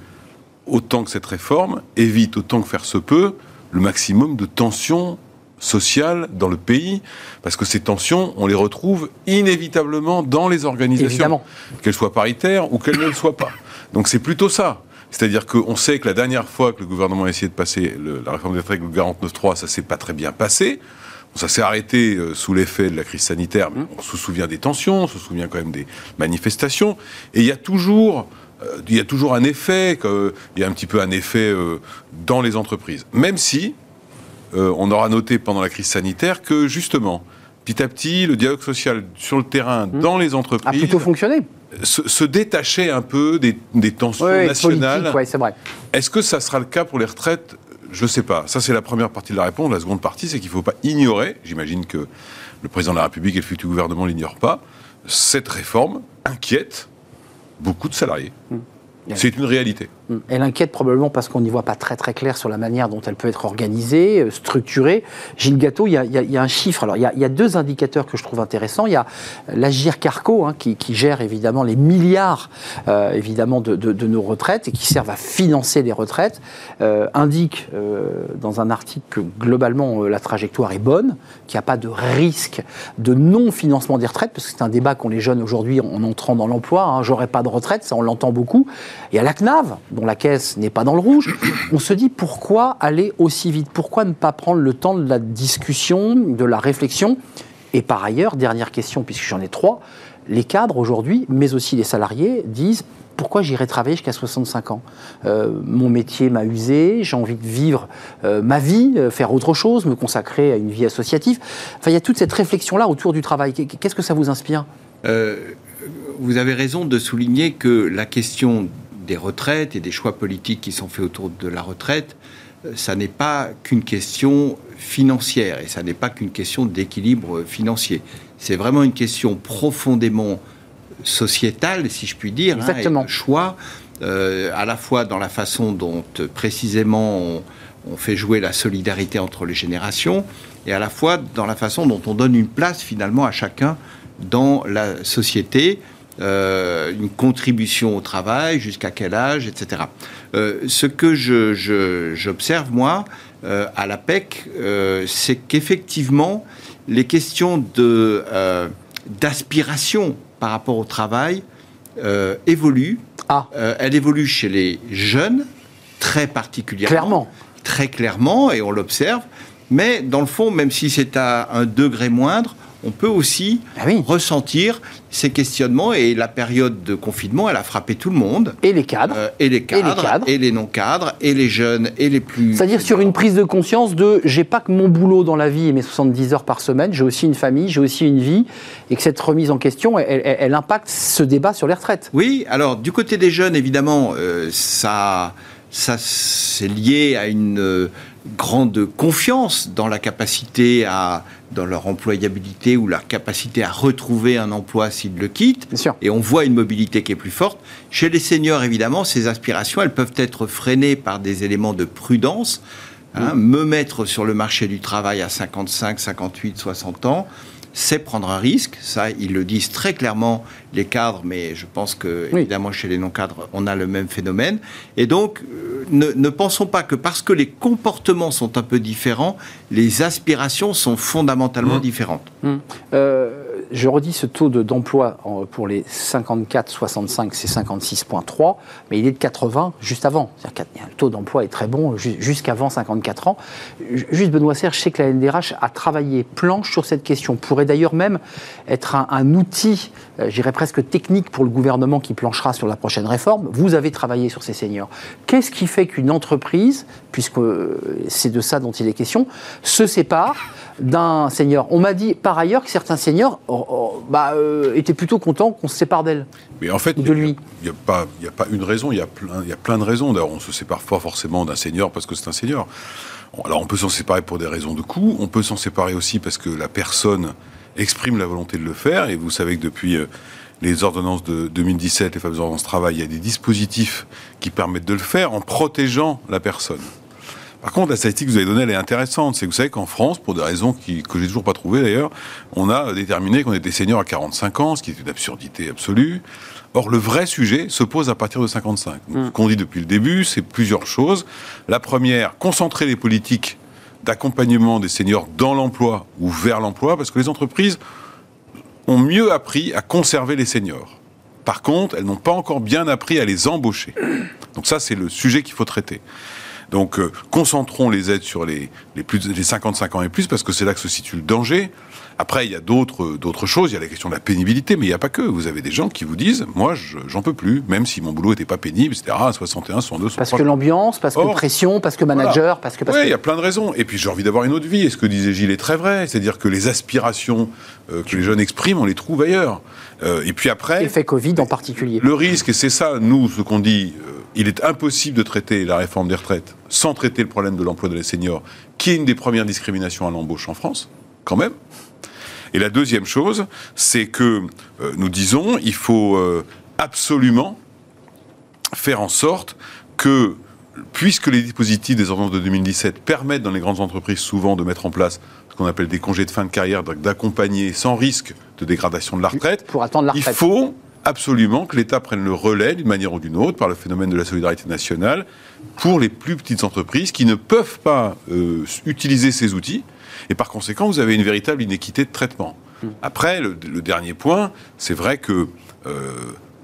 autant que cette réforme évite, autant que faire se peut, le maximum de tensions sociales dans le pays, parce que ces tensions, on les retrouve inévitablement dans les organisations, qu'elles soient paritaires ou qu'elles ne le soient pas. Donc c'est plutôt ça. C'est-à-dire qu'on sait que la dernière fois que le gouvernement a essayé de passer la réforme des retraites, le 49.3, ça s'est pas très bien passé. ça s'est arrêté euh, sous l'effet de la crise sanitaire, mais on se souvient des tensions, on se souvient quand même des manifestations. Et il y a toujours euh, il y a toujours un effet, il y a un petit peu un effet euh, dans les entreprises. Même si, euh, on aura noté pendant la crise sanitaire que justement, petit à petit, le dialogue social sur le terrain, mmh. dans les entreprises, a plutôt fonctionné. Se, détachait un peu des, tensions nationales. c'est vrai. Est-ce que ça sera le cas pour les retraites? Je ne sais pas. Ça, c'est la première partie de la réponse. La seconde partie, c'est qu'il ne faut pas ignorer, j'imagine que le président de la République et le futur gouvernement ne l'ignorent pas, cette réforme inquiète beaucoup de salariés. Mmh. C'est une réalité. Elle inquiète probablement parce qu'on n'y voit pas très très clair sur la manière dont elle peut être organisée, euh, structurée. Gilles Gâteau, il y a, un chiffre. Alors, il y, a, deux indicateurs que je trouve intéressants. Il y a l'Agir Carco, hein, qui, gère évidemment les milliards euh, évidemment de, nos retraites et qui servent à financer les retraites, euh, indique dans un article que globalement la trajectoire est bonne, qu'il n'y a pas de risque de non-financement des retraites, parce que c'est un débat qu'ont les jeunes aujourd'hui en entrant dans l'emploi. Hein, J'aurai pas de retraite, ça on l'entend beaucoup. Et à la CNAV, la caisse n'est pas dans le rouge, on se dit pourquoi aller aussi vite? Pourquoi ne pas prendre le temps de la discussion, de la réflexion? Et par ailleurs, dernière question, puisque j'en ai trois, les cadres aujourd'hui, mais aussi les salariés, disent pourquoi j'irai travailler jusqu'à 65 ans euh, Mon métier m'a usé, j'ai envie de vivre euh, ma vie, euh, faire autre chose, me consacrer à une vie associative. Enfin, il y a toute cette réflexion-là autour du travail. Qu'est-ce que ça vous inspire? Vous avez raison de souligner que la question des retraites et des choix politiques qui sont faits autour de la retraite, euh, ça n'est pas qu'une question financière et ça n'est pas qu'une question d'équilibre financier. C'est vraiment une question profondément sociétale, si je puis dire, hein, Exactement. Hein, choix, euh, à la fois dans la façon dont précisément on, on, fait jouer la solidarité entre les générations, et à la fois dans la façon dont on donne une place finalement à chacun dans la société. Euh, une contribution au travail, jusqu'à quel âge, etc. Euh, ce que j'observe, moi, euh, à l'APEC, euh, c'est qu'effectivement, les questions d'aspiration par rapport au travail évoluent. Ah. Elles évoluent chez les jeunes, très particulièrement. Clairement. Très clairement, et on l'observe. Mais dans le fond, même si c'est à un degré moindre, on peut aussi Ah oui. ressentir ces questionnements. Et la période de confinement, elle a frappé tout le monde. Et les cadres. Euh, et les cadres, et les non-cadres, et les jeunes, et les plus... C'est-à-dire sur une prise de conscience de j'ai pas que mon boulot dans la vie et mes 70 heures par semaine, j'ai aussi une famille, j'ai aussi une vie, et que cette remise en question, elle, elle- elle impacte ce débat sur les retraites. Oui, alors du côté des jeunes, évidemment, euh, ça, ça c'est lié à une euh, grande confiance dans la capacité à, dans leur employabilité ou leur capacité à retrouver un emploi s'ils le quittent. Et on voit une mobilité qui est plus forte. Chez les seniors, évidemment, ces aspirations, elles peuvent être freinées par des éléments de prudence. hein. Me mettre sur le marché du travail à 55, 58, 60 ans, c'est prendre un risque. Ça, ils le disent très clairement, les cadres, mais je pense que, Oui. évidemment, chez les non-cadres, on a le même phénomène. Et donc, euh, ne, ne pensons pas que parce que les comportements sont un peu différents, les aspirations sont fondamentalement différentes. Euh, je redis ce taux de- d'emploi pour les 54-65, c'est 56,3, mais il est de 80 juste avant. Le taux d'emploi est très bon ju- jusqu'avant 54 ans. Ju- Juste Benoît Serre, je sais que la NDRH a travaillé planche sur cette question, pourrait d'ailleurs même être un, un outil, euh, j'irais presque technique pour le gouvernement qui planchera sur la prochaine réforme. Vous avez travaillé sur ces seniors. Qu'est-ce qui fait qu'une entreprise, puisque euh, c'est de ça dont il est question, se sépare d'un senior On m'a dit par ailleurs que certains seniors oh, oh, bah, euh, étaient plutôt contents qu'on se sépare d'elle. Mais en fait, il n'y a, pas- a une raison, il y a plein, il y a plein de raisons. D'ailleurs, on se sépare pas forcément d'un senior parce que c'est un senior. Alors, on peut s'en séparer pour des raisons de coût, on peut s'en séparer aussi parce que la personne exprime la volonté de le faire. Et vous savez que depuis euh, les ordonnances de 2017, les fameuses ordonnances travail, il y a des dispositifs qui permettent de le faire en protégeant la personne. Par contre, la statistique que vous avez donnée, elle est intéressante. C'est que vous savez qu'en France, pour des raisons qui, que j'ai toujours pas trouvées d'ailleurs, on a déterminé qu'on était senior à 45 ans, ce qui est une absurdité absolue. Or, le vrai sujet se pose à partir de 55. Donc, Ce qu'on dit depuis le début, c'est plusieurs choses. La première, concentrer les politiques d'accompagnement des seniors dans l'emploi ou vers l'emploi, parce que les entreprises ont mieux appris à conserver les seniors. Par contre, elles n'ont pas encore bien appris à les embaucher. Donc ça, c'est le sujet qu'il faut traiter. Donc, euh, concentrons les aides sur les, les, plus, les 55 ans et plus, parce que c'est là que se situe le danger. Après, il y a d'autres d'autres choses. Il y a la question de la pénibilité, mais il n'y a pas que. Vous avez des gens qui vous disent, moi, je- j'en peux plus, même si mon boulot n'était pas pénible, etc. À 61, 62, Parce 63. que l'ambiance, parce que Or, pression, parce que manager, parce que... Parce Oui, que- il y a plein de raisons. Et puis j'ai envie d'avoir une autre vie. Et ce que disait Gilles est très vrai. C'est-à-dire que les aspirations euh, que les jeunes expriment, on les trouve ailleurs. Euh, et puis après, Effet Covid en particulier. le risque, et c'est ça, nous, ce qu'on dit, euh, il est impossible de traiter la réforme des retraites sans traiter le problème de l'emploi des seniors, qui est une des premières discriminations à l'embauche en France, quand même. Et la deuxième chose, c'est que euh, nous disons, il faut euh, absolument faire en sorte que, puisque les dispositifs des ordonnances de 2017 permettent dans les grandes entreprises souvent de mettre en place ce qu'on appelle des congés de fin de carrière, d'accompagner sans risque de dégradation de la retraite, Pour attendre la il faut absolument que l'État prenne le relais d'une manière ou d'une autre par le phénomène de la solidarité nationale pour les plus petites entreprises qui ne peuvent pas euh, utiliser ces outils et par conséquent vous avez une véritable inéquité de traitement. Après, le, dernier point, c'est vrai que euh,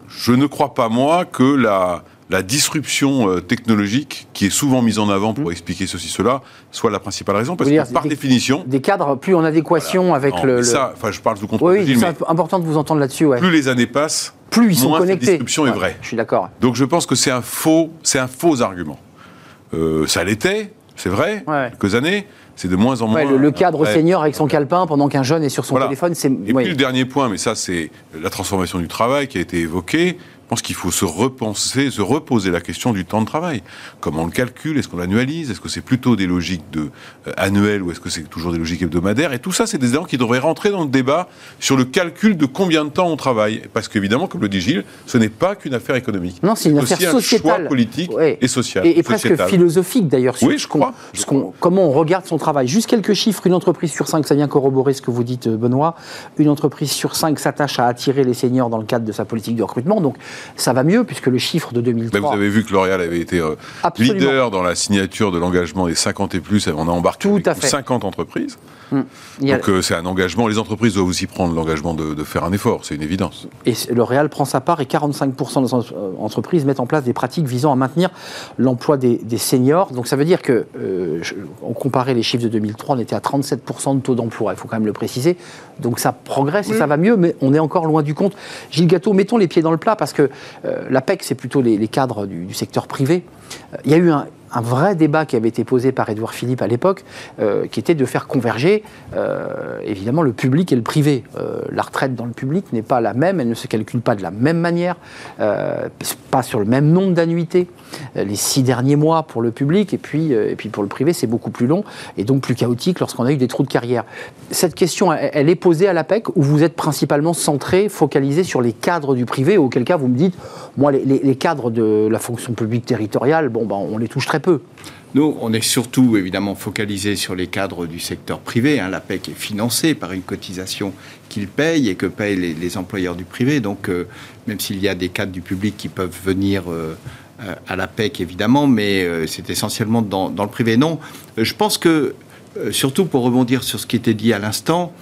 je ne crois pas moi que la, la disruption euh, technologique qui est souvent mise en avant pour expliquer ceci, cela, soit la principale raison parce que par des- définition, Des cadres plus en adéquation avec non, le... ça, enfin je parle sous contrôle Oui, oui c'est important de vous entendre là-dessus. Ouais. plus les années passent, Plus ils sont moins cette connectés. disruption est vraie. Je suis d'accord. Donc je pense que c'est un faux, c'est un faux argument. Euh, ça l'était, c'est vrai, Ouais. quelques années, c'est de moins en moins. Ouais, le, le cadre senior avec son calepin pendant qu'un jeune est sur son Voilà. téléphone, c'est... Et ouais. puis le dernier point, mais ça c'est la transformation du travail qui a été évoquée. Pense qu'il faut se repenser, se reposer la question du temps de travail. Comment on le calcule? Est-ce qu'on l'annualise? Est-ce que c'est plutôt des logiques de, euh, annuelles ou est-ce que c'est toujours des logiques hebdomadaires? Et tout ça, c'est des éléments qui devraient rentrer dans le débat sur le calcul de combien de temps on travaille. Parce qu'évidemment, comme le dit Gilles, ce n'est pas qu'une affaire économique. Non, c'est une aussi affaire un sociétale. choix politique Ouais. et social. Et, et presque philosophique d'ailleurs sur Oui, je crois, je ce qu'on- comment on regarde son travail. Juste quelques chiffres, une entreprise sur cinq, ça vient corroborer ce que vous dites euh, Benoît, une entreprise sur cinq s'attache à attirer les seniors dans le cadre de sa politique de recrutement. Donc ça va mieux puisque le chiffre de 2003. vous avez vu que L'Oréal avait été euh, leader dans la signature de l'engagement des 50 et plus. On a embarqué Tout à fait. 50 entreprises. Hum. Donc euh, c'est un engagement. Les entreprises doivent aussi prendre l'engagement de, de, faire un effort, c'est une évidence. Et L'Oréal prend sa part et 45% des entreprises mettent en place des pratiques visant à maintenir l'emploi des, des, seniors. Donc ça veut dire que, euh, on comparait les chiffres de 2003, on était à 37% de taux d'emploi, il faut quand même le préciser. Donc ça progresse et ça va mieux, mais on est encore loin du compte. Gilles Gâteau, mettons les pieds dans le plat parce que euh, l'APEC, c'est plutôt les, les cadres du, du, secteur privé. Euh, il y a eu un, un vrai débat qui avait été posé par Édouard Philippe à l'époque, euh, qui était de faire converger euh, évidemment le public et le privé. Euh, la retraite dans le public n'est pas la même, elle ne se calcule pas de la même manière, pas sur le même nombre d'annuités. Les six derniers mois pour le public et puis, et puis pour le privé, c'est beaucoup plus long et donc plus chaotique lorsqu'on a eu des trous de carrière. Cette question, elle, est posée à l'APEC où vous êtes principalement centré, focalisé sur les cadres du privé, auquel cas vous me dites, moi, les, cadres de la fonction publique territoriale, bon, ben, on les touche très. Nous, on est surtout évidemment focalisé sur les cadres du secteur privé. Hein. La PEC est financée par une cotisation qu'ils payent et que payent les, employeurs du privé. Donc, euh, même s'il y a des cadres du public qui peuvent venir euh, à la PEC, évidemment, mais euh, c'est essentiellement dans, le privé. Non, je pense que, surtout pour rebondir sur ce qui était dit à l'instant,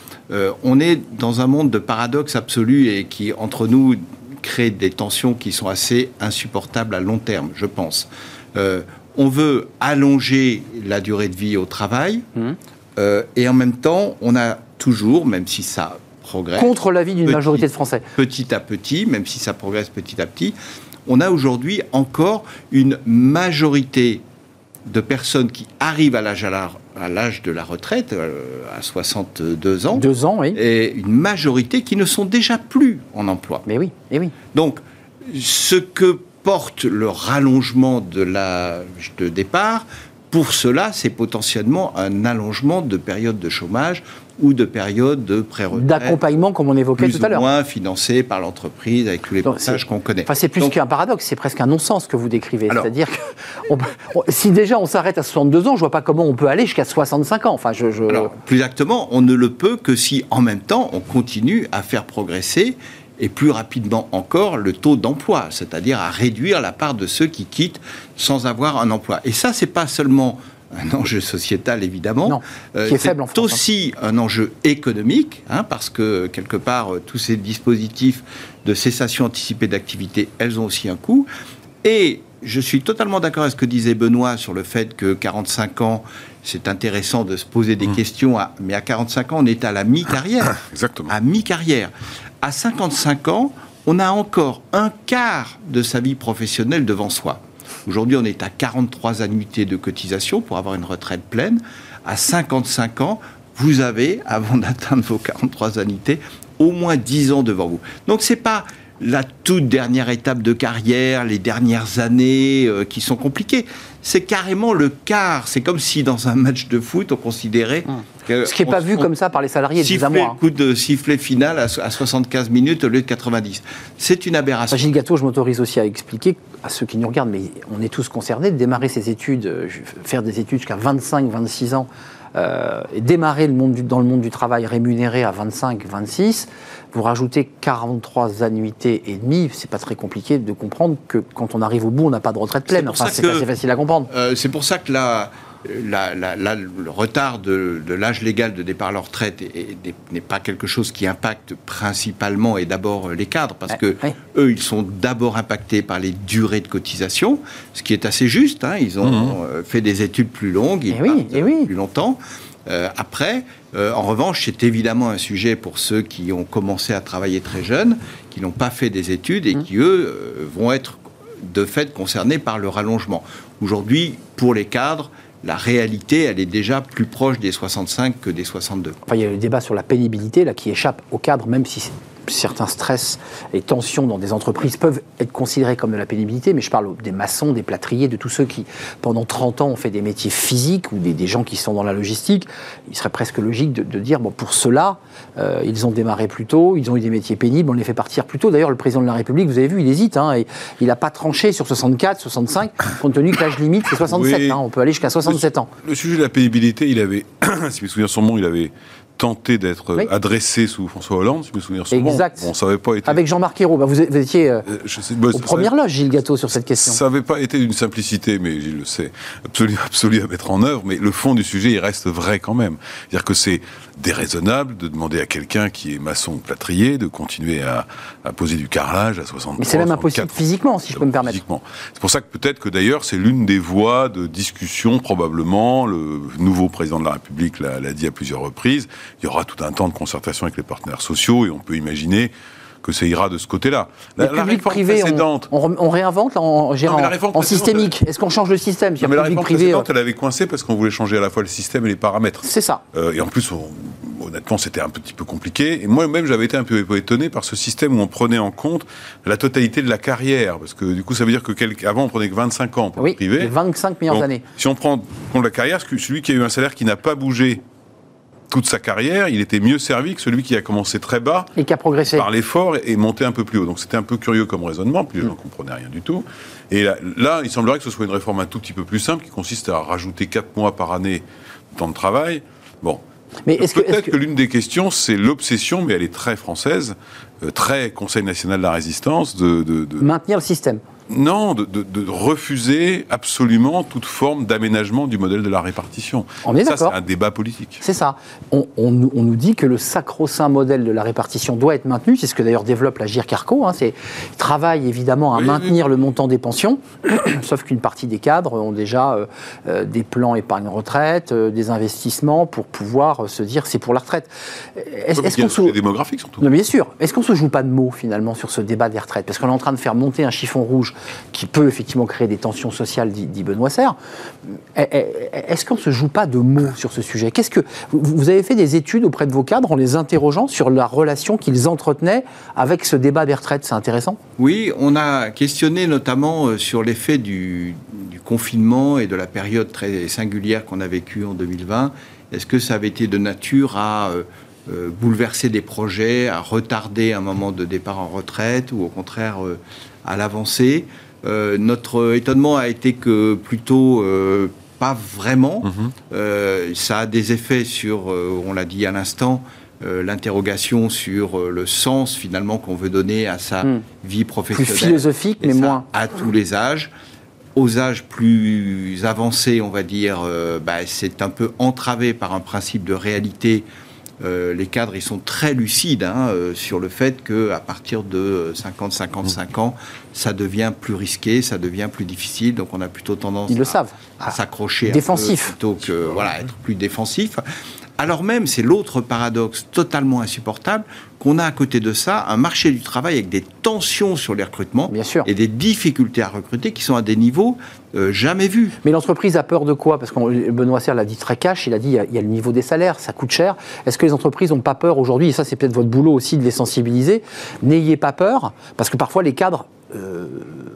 on est dans un monde de paradoxe absolu et qui, entre nous, crée des tensions qui sont assez insupportables à long terme, je pense. On veut allonger la durée de vie au travail, mmh. euh, et en même temps, on a toujours, même si ça progresse... Contre l'avis d'une majorité de Français. Petit à petit, même si ça progresse petit à petit, on a aujourd'hui encore une majorité de personnes qui arrivent à l'âge à l'âge de la retraite, euh, à 62 ans, Deux ans oui. et une majorité qui ne sont déjà plus en emploi. Mais oui, mais oui. Donc, ce que porte le rallongement de l'âge de départ, pour cela, c'est potentiellement un allongement de période de chômage ou de période de pré-retraite. D'accompagnement, comme on évoquait tout à l'heure. moins financé par l'entreprise avec tous les passages qu'on connaît. Enfin, c'est plus qu'un paradoxe, c'est presque un non-sens que vous décrivez. C'est-à-dire que on, on, si déjà on s'arrête à 62 ans, je vois pas comment on peut aller jusqu'à 65 ans. Enfin, je, je... Alors, plus exactement, on ne le peut que si en même temps on continue à faire progresser et plus rapidement encore le taux d'emploi, c'est-à-dire à réduire la part de ceux qui quittent sans avoir un emploi. Et ça, c'est pas seulement un enjeu sociétal évidemment, non, qui est, faible en France, aussi hein. un enjeu économique, hein, parce que quelque part tous ces dispositifs de cessation anticipée d'activité, elles ont aussi un coût. Et je suis totalement d'accord avec ce que disait Benoît sur le fait que 45 ans, c'est intéressant de se poser des mmh. questions, à, mais à 45 ans, on est à la mi-carrière. Exactement. À mi-carrière. À 55 ans, on a encore un quart de sa vie professionnelle devant soi. Aujourd'hui, on est à 43 annuités de cotisation pour avoir une retraite pleine. À 55 ans, vous avez, avant d'atteindre vos 43 annuités, au moins 10 ans devant vous. Donc, c'est pas la toute dernière étape de carrière, les dernières années euh, qui sont compliquées. C'est carrément le quart. C'est comme si dans un match de foot, on considérait. Hum. Que Ce qui n'est pas vu comme ça par les salariés. Sifflet, hein. coup de sifflet final à, à, 75 minutes au lieu de 90. C'est une aberration. Gilles Gâteau, je m'autorise aussi à expliquer à ceux qui nous regardent, mais on est tous concernés, de démarrer ses études, euh, faire des études jusqu'à 25, 26 ans. Euh, et démarrer le monde du, dans le monde du travail rémunéré à 25, 26, vous rajoutez 43 annuités et demie, c'est pas très compliqué de comprendre que quand on arrive au bout, on n'a pas de retraite pleine. Enfin, c'est assez facile à comprendre. Euh, c'est pour ça que là, la, la, la, le retard de, de l'âge légal de départ à la retraite n'est pas quelque chose qui impacte principalement et d'abord les cadres, parce que oui. eux, ils sont d'abord impactés par les durées de cotisation, ce qui est assez juste. Hein, ils ont mmh. fait des études plus longues, ils et oui, et oui. plus longtemps. Euh, après, euh, en revanche, c'est évidemment un sujet pour ceux qui ont commencé à travailler très jeunes, qui n'ont pas fait des études et mmh. qui, eux, euh, vont être de fait concernés par le rallongement. Aujourd'hui, pour les cadres, la réalité, elle est déjà plus proche des 65 que des 62. Enfin, il y a le débat sur la pénibilité là, qui échappe au cadre, même si certains stress et tensions dans des entreprises peuvent être considérés comme de la pénibilité, mais je parle des maçons, des plâtriers, de tous ceux qui, pendant 30 ans, ont fait des métiers physiques ou des, des gens qui sont dans la logistique. Il serait presque logique de, de dire, bon, pour cela, euh, ils ont démarré plus tôt, ils ont eu des métiers pénibles, on les fait partir plus tôt. D'ailleurs, le président de la République, vous avez vu, il hésite, hein, et il n'a pas tranché sur 64, 65, compte tenu que l'âge limite, c'est 67. Oui. Hein, on peut aller jusqu'à 67 ans. Le sujet de la pénibilité, il avait, si je me souviens son nom, il avait tenté d'être Oui. adressé sous François Hollande, si je me souviens souvent. Exact. Bon, ça n'avait pas été. Avec Jean-Marc Ayrault, bah, vous, étiez euh, Euh, je sais- bah, aux premières loges, Gilles Gâteau, sur cette question. Ça n'avait pas été d'une simplicité, mais Gilles le sait, absolue, absolue à mettre en œuvre, mais le fond du sujet, il reste vrai quand même. C'est-à-dire que c'est déraisonnable de demander à quelqu'un qui est maçon ou plâtrier de continuer à, à poser du carrelage à 63 Mais c'est même impossible 64. physiquement, si je peux me permettre. C'est pour ça que peut-être que d'ailleurs c'est l'une des voies de discussion probablement. Le nouveau président de la République l'a l'a dit à plusieurs reprises. Il y aura tout un temps de concertation avec les partenaires sociaux et on peut imaginer que ça ira de ce côté-là. La, la réforme privés, on, précédente, on on réinvente en, gérant- réforme en systémique. Est-ce qu'on change le système Non, mais la réforme privé. précédente, euh, elle avait coincé parce qu'on voulait changer à la fois le système et les paramètres. C'est ça. Euh, et en plus, on- honnêtement, c'était un petit peu compliqué. Et moi-même, j'avais été un peu étonné par ce système où on prenait en compte la totalité de la carrière. Parce que du coup, ça veut dire que quel- avant, on prenait que 25 ans pour Oui, le privé. les 25 meilleures Donc, années. Si on prend en compte la carrière, celui qui a eu un salaire qui n'a pas bougé toute sa carrière, il était mieux servi que celui qui a commencé très bas Et qui a progressé. par l'effort et monter un peu plus haut. Donc c'était un peu curieux comme raisonnement, puis les gens ne comprenaient rien du tout. Et là, là, il semblerait que ce soit une réforme un tout petit peu plus simple, qui consiste à rajouter 4 mois par année de temps de travail. Bon. Mais est-ce que, Peut-être que- que, l'une des questions, c'est l'obsession, mais elle est très française, euh, très Conseil national de la résistance, de, de- de- maintenir le système non, de, de- de refuser absolument toute forme d'aménagement du modèle de la répartition. On est Ça, c'est un débat politique. C'est ça. On, on nous- on nous dit que le sacro-saint modèle de la répartition doit être maintenu. C'est ce que d'ailleurs développe la GIR Carco. Hein. C'est il travaille évidemment à Oui, maintenir le montant des pensions, sauf qu'une partie des cadres ont déjà euh, euh, des plans épargne retraite, euh, des investissements pour pouvoir euh, se dire c'est pour la retraite. Est-ce qu'on se... démographique surtout. Non, bien sûr. Est-ce qu'on se joue pas de mots finalement sur ce débat des retraites? Parce qu'on est en train de faire monter un chiffon rouge qui peut effectivement créer des tensions sociales, dit, Benoît Serre. Eh, eh, Est-ce qu'on se joue pas de mots sur ce sujet? Qu'est-ce que vous avez fait des études auprès de vos cadres en les interrogeant sur la relation qu'ils entretenaient avec ce débat des retraites? C'est intéressant? Oui, on a questionné notamment euh, sur l'effet du, confinement et de la période très singulière qu'on a vécue en 2020. Est-ce que ça avait été de nature à euh, euh, bouleverser des projets, à retarder un moment de départ en retraite ou au contraire à l'avancer Euh, Notre étonnement a été que plutôt euh, pas vraiment. Mhm. Euh, ça a des effets sur, euh, on l'a dit à l'instant, euh, l'interrogation sur euh, le sens finalement qu'on veut donner à sa Hmm. vie Plus professionnelle. philosophique, Et mais ça, moins. À tous les âges. Aux âges plus avancés, on va dire, euh, bah, c'est un peu entravé par un principe de réalité. Euh, les cadres, ils sont très lucides hein, euh, sur le fait qu'à partir de 50-55 ans, ça devient plus risqué, ça devient plus difficile. Donc on a plutôt tendance Ils le à, savent. à s'accrocher un peu Défensif. plutôt que voilà, être plus défensif. Alors même, c'est l'autre paradoxe totalement insupportable, qu'on a à côté de ça un marché du travail avec des tensions sur les recrutements Bien sûr. et des difficultés à recruter qui sont à des niveaux euh, jamais vus. Mais l'entreprise a peur de quoi? Parce que Benoît Serre l'a dit très cash, il a dit il y a, il y a le niveau des salaires, ça coûte cher. Est-ce que les entreprises n'ont pas peur aujourd'hui? Et ça, c'est peut-être votre boulot aussi de les sensibiliser. N'ayez pas peur, parce que parfois les cadres euh,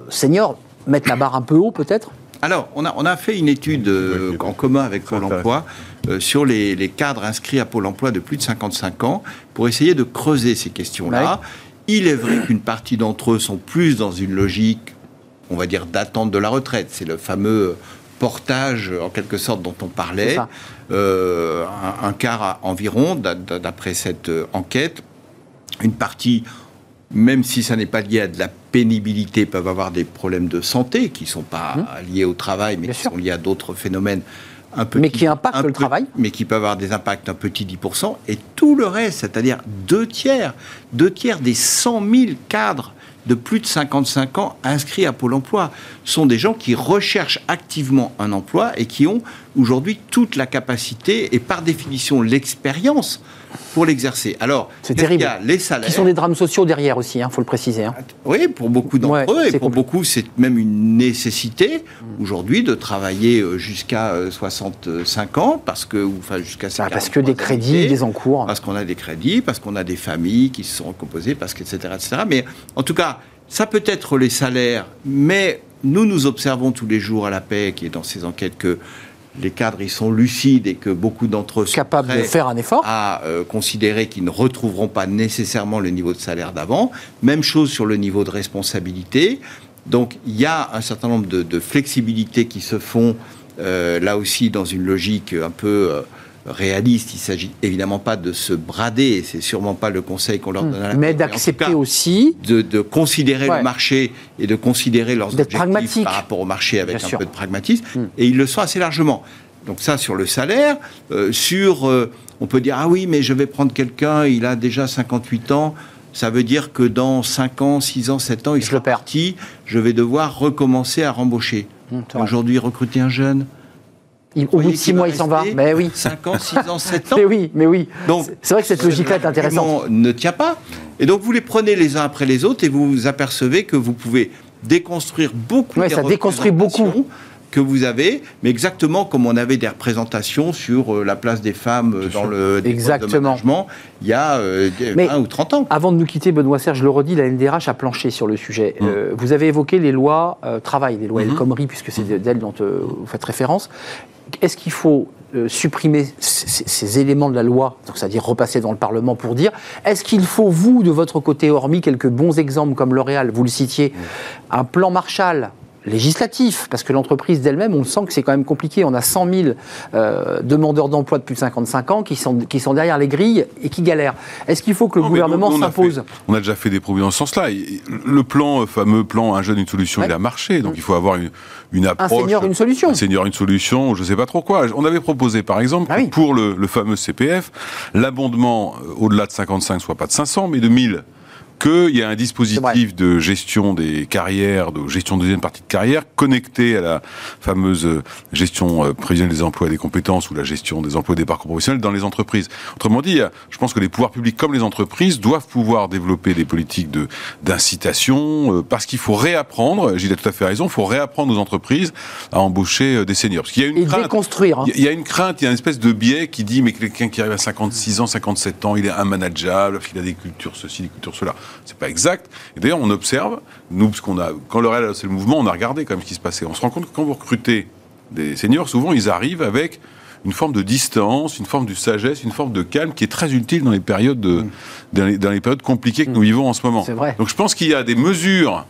seniors mettent la barre un peu haut, peut-être Alors, on a, on a fait une étude euh, Oui, en commun avec Pôle emploi euh, sur les, les cadres inscrits à Pôle emploi de plus de 55 ans pour essayer de creuser ces questions-là. Il est vrai qu'une partie d'entre eux sont plus dans une logique, on va dire, d'attente de la retraite. C'est le fameux portage, en quelque sorte, dont on parlait. Euh, un, un quart à- environ, d'a- d'a- d'après cette euh, enquête. Une partie, même si ça n'est pas lié à de la pénibilité, peuvent avoir des problèmes de santé qui ne sont pas liés au travail, mais Mmh. Bien qui sûr. sont liés à d'autres phénomènes. Un petit, Mais qui impactent un le peu- travail. Mais qui peuvent avoir des impacts un petit 10%. Et tout le reste, c'est-à-dire deux tiers, deux tiers des 100 000 cadres de plus de 55 ans inscrits à Pôle emploi. Sont des gens qui recherchent activement un emploi et qui ont aujourd'hui toute la capacité et par définition l'expérience pour l'exercer. Alors, C'est terrible. y a Les salaires. Qui sont des drames sociaux derrière aussi, il faut le préciser. hein. Oui, pour beaucoup d'entre Ouais, eux, et pour beaucoup, c'est même une nécessité aujourd'hui de travailler euh, jusqu'à euh, 65 ans, parce que, enfin jusqu'à Bah, parce 43 que des crédits, années, des encours. Parce qu'on a des crédits, parce qu'on a des familles qui se sont recomposées, parce que, etc., etc. Mais en tout cas, ça peut être les salaires, mais nous, nous observons tous les jours à la paix, qui est dans ces enquêtes, que les cadres, ils sont lucides et que beaucoup d'entre eux sont Capable de faire un effort. à euh, considérer qu'ils ne retrouveront pas nécessairement le niveau de salaire d'avant. Même chose sur le niveau de responsabilité. Donc il y a un certain nombre de, de flexibilités qui se font euh, là aussi dans une logique un peu euh, réaliste. Il s'agit évidemment pas de se brader, c'est sûrement pas le conseil qu'on leur donne à la Mais d'accepter aussi. De, de considérer le marché et de considérer leurs objectifs par rapport au marché avec un peu de pragmatisme. Hmm. Et ils le sont assez largement. Donc ça sur le salaire, euh, sur euh, on peut dire ah oui mais je vais prendre quelqu'un, il a déjà 58 ans, ça veut dire que dans 5 ans, 6 ans, 7 ans, il je sera parti, je vais devoir recommencer à rembaucher. Hmm, Aujourd'hui, recruter un jeune, au bout de 6 mois, il s'en va. Mais oui. 5 ans, 6 ans, 7 ans. mais oui, mais oui. Donc, c'est vrai que cette logique-là est intéressante. ne tient pas. Et donc, vous les prenez les uns après les autres et vous vous apercevez que vous pouvez déconstruire beaucoup. Oui, ça déconstruit beaucoup que vous avez, mais exactement comme on avait des représentations sur euh, la place des femmes euh, dans le exactement. il y a euh, 20 ou 30 ans. Avant de nous quitter, Benoît Serge, je le redis, la NDRH a planché sur le sujet. Mm. Euh, vous avez évoqué les lois travail, les lois mm-hmm. El Khomri, puisque c'est mm-hmm. d'elles dont vous faites référence. Est-ce qu'il faut supprimer ces, éléments de la loi, c'est-à-dire repasser dans le Parlement pour dire est-ce qu'il faut, vous, de votre côté, hormis quelques bons exemples comme L'Oréal, vous le citiez, un plan Marshall législatif, parce que l'entreprise d'elle-même, on sent que c'est quand même compliqué. On a 100 000 euh, demandeurs d'emploi depuis 55 ans qui sont, qui sont derrière les grilles et qui galèrent. Est-ce qu'il faut que le gouvernement s'impose? on, a déjà fait des progrès dans ce sens-là. Le plan, euh, fameux plan Un jeune, une solution, il a marché. Donc il faut avoir une, une approche. Un senior, une solution. Un senior, une solution, je ne sais pas trop quoi. On avait proposé, par exemple, ah pour le, le fameux CPF, l'abondement euh, au-delà de 55 soit pas de 500, mais de 1000 qu'il y a un dispositif de gestion des carrières, de gestion de deuxième partie de carrière, connecté à la fameuse gestion euh, prévisionnelle des emplois et des compétences ou la gestion des emplois et des parcours professionnels dans les entreprises. Autrement dit, je pense que les pouvoirs publics comme les entreprises doivent pouvoir développer des politiques de d'incitation, euh, parce qu'il faut réapprendre, Gilles a tout à fait raison, il faut réapprendre aux entreprises à embaucher euh, des seniors. Parce qu'il y a une et crainte, déconstruire. Hein. Il y a une crainte, il y a une espèce de biais qui dit, mais quelqu'un qui arrive à 56 ans, 57 ans, il est unmanageable, il a des cultures ceci, des cultures cela. C'est pas exact. Et d'ailleurs, on observe, nous, parce qu'on a, quand L'Oréal c'est le mouvement, on a regardé quand même ce qui se passait. On se rend compte que quand vous recrutez des seniors, souvent ils arrivent avec une forme de distance, une forme de sagesse, une forme de calme qui est très utile dans les périodes, de, mm. dans, les, périodes compliquées que nous mm. vivons en ce moment. Vrai. Donc je pense qu'il y a des mesures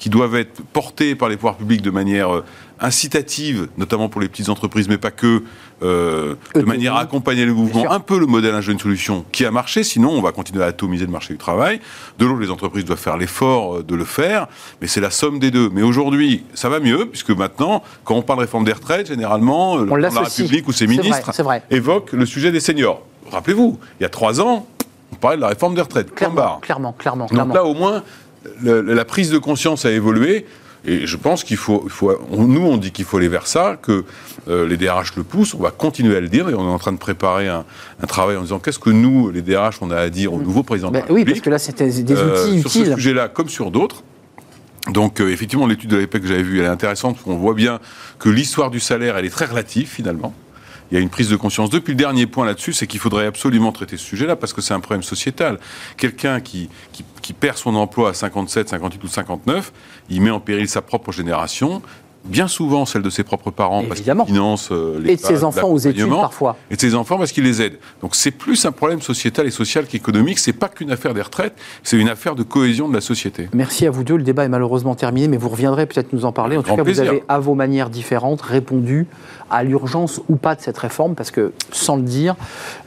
qui doivent être portées par les pouvoirs publics de manière euh, incitative, notamment pour les petites entreprises, mais pas que, euh, de manière à accompagner le mouvement, un peu le modèle Un jeune solution qui a marché, sinon on va continuer à atomiser le marché du travail. De l'autre, les entreprises doivent faire l'effort euh, de le faire, mais c'est la somme des deux. Mais aujourd'hui, ça va mieux, puisque maintenant, quand on parle de réforme des retraites, généralement, le de la République ou ses ministres évoquent le sujet des seniors. Rappelez-vous, il y a trois ans, on parlait de la réforme des retraites. Clairement, clairement, clairement, Donc là, au moins, la prise de conscience a évolué. Et je pense qu'il faut, faut nous on dit qu'il faut aller vers ça, que euh, les DRH le poussent, on va continuer à le dire, et on est en train de préparer un, travail en disant qu'est-ce que nous, les DRH, on a à dire au mm. nouveau président ben Oui, parce que là c'était des euh, outils utiles. Sur ce sujet-là, comme sur d'autres. Donc euh, effectivement, l'étude de l'EPEC que j'avais vue, elle est intéressante, parce qu'on voit bien que l'histoire du salaire, elle est très relative finalement il y a une prise de conscience. Depuis le dernier point là-dessus, c'est qu'il faudrait absolument traiter ce sujet-là parce que c'est un problème sociétal. Quelqu'un qui, qui, qui, perd son emploi à 57, 58 ou 59, il met en péril sa propre génération bien souvent celle de ses propres parents parce qu'ils financent euh, les Et de ses enfants aux études parfois. Et de ses enfants parce qu'ils les aident. Donc c'est plus un problème sociétal et social qu'économique. C'est pas qu'une affaire des retraites, c'est une affaire de cohésion de la société. Merci à vous deux. Le débat est malheureusement terminé, mais vous reviendrez peut-être nous en parler. En tout cas, vous avez à vos manières différentes répondu à l'urgence ou pas de cette réforme parce que sans le dire,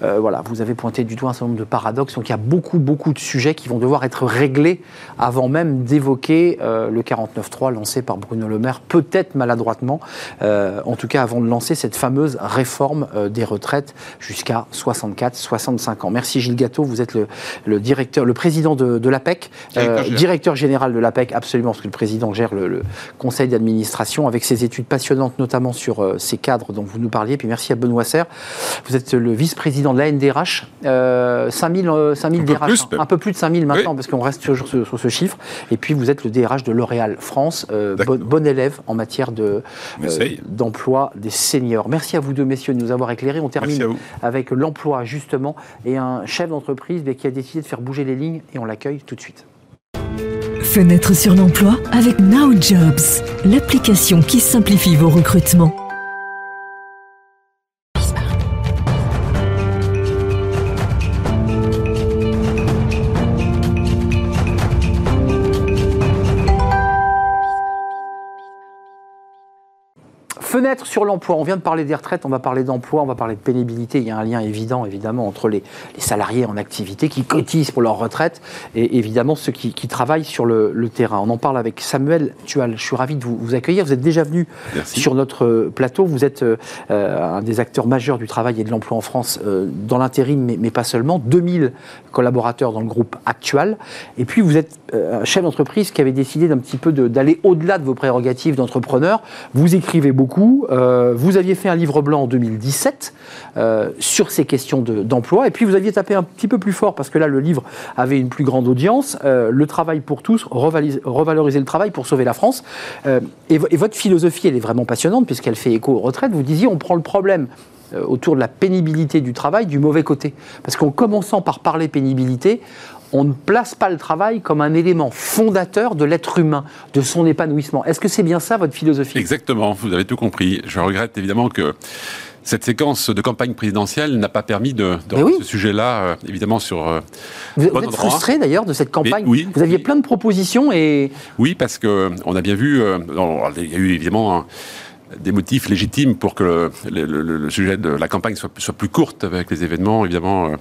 euh, voilà, vous avez pointé du doigt un certain nombre de paradoxes. Donc il y a beaucoup, beaucoup de sujets qui vont devoir être réglés avant même d'évoquer euh, le 49.3 lancé par Bruno Le Maire. Peut-être maladroitement, euh, en tout cas avant de lancer cette fameuse réforme euh, des retraites jusqu'à 64, 65 ans. Merci Gilles Gâteau, vous êtes le, directeur, le président de, l'APEC, directeur, général de l'APEC, absolument, parce que le président gère le, conseil d'administration avec ses études passionnantes, notamment sur ces cadres dont vous nous parliez. Puis merci à Benoît Serre, vous êtes le vice-président de la NDRH, 5000, 5000 DRH, un peu plus de 5000 maintenant, parce qu'on reste toujours sur, ce chiffre. Et puis vous êtes le DRH de L'Oréal France, bon élève en matière de, euh, d'emploi des seniors. Merci à vous deux, messieurs, de nous avoir éclairés. On termine avec l'emploi, justement, et un chef d'entreprise qui a décidé de faire bouger les lignes, et on l'accueille tout de suite. Fenêtre sur l'emploi avec Now Jobs, l'application qui simplifie vos recrutements. Fenêtre sur l'emploi. On vient de parler des retraites, on va parler d'emploi, on va parler de pénibilité. Il y a un lien évident, évidemment, entre les, salariés en activité qui cotisent pour leur retraite et évidemment ceux qui, travaillent sur le, terrain. On en parle avec Samuel Tual. Je suis ravi de vous, accueillir. Vous êtes déjà venu sur notre plateau. Vous êtes euh, un des acteurs majeurs du travail et de l'emploi en France euh, dans l'intérim, mais, mais, pas seulement. 2000 collaborateurs dans le groupe actuel. Et puis, vous êtes euh, un chef d'entreprise qui avait décidé d'un petit peu d'aller au-delà de vos prérogatives d'entrepreneur. Vous écrivez beaucoup. Euh, vous aviez fait un livre blanc en 2017 euh, sur ces questions d'emploi. et puis vous aviez tapé un petit peu plus fort parce que là, le livre avait une plus grande audience. le travail pour tous, revaloriser le travail pour sauver la France. Et, et, votre philosophie, elle est vraiment passionnante puisqu'elle fait écho aux retraites. Vous disiez, on prend le problème autour de la pénibilité du travail du mauvais côté. Parce qu'en commençant par parler pénibilité, on ne place pas le travail comme un élément fondateur de l'être humain, de son épanouissement. Est-ce que c'est bien ça votre philosophie? Exactement, vous avez tout compris. Je regrette évidemment que cette séquence de campagne présidentielle n'a pas permis de, de ce sujet-là, euh, évidemment, sur. Euh, vous, êtes frustré d'ailleurs de cette campagne? oui, Vous aviez plein de propositions et. Oui, parce qu'on a bien vu, euh, il y a eu évidemment des motifs légitimes pour que le, sujet de la campagne soit, soit, plus courte avec les événements, évidemment, euh,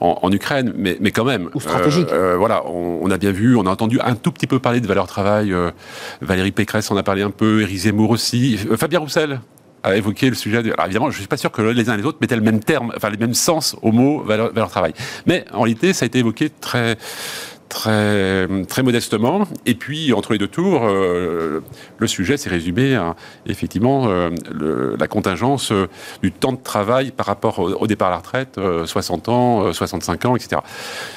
en, Ukraine, mais, mais, quand même. Ou stratégique. Euh, euh, voilà, on, a bien vu, on a entendu un tout petit peu parler de valeur travail. Valérie Pécresse en a parlé un peu, Éric Zemmour aussi. Fabien Roussel a évoqué le sujet. De... Alors évidemment, je ne suis pas sûr que les uns et les autres mettaient le même terme, enfin le même sens au mot valeur, valeur travail. Mais en réalité, ça a été évoqué très très, très modestement. Et puis, entre les deux tours, euh, le sujet s'est résumé à, effectivement, euh, la contingence euh, du temps de travail par rapport au, départ à la retraite, 60 ans, 65 ans, etc.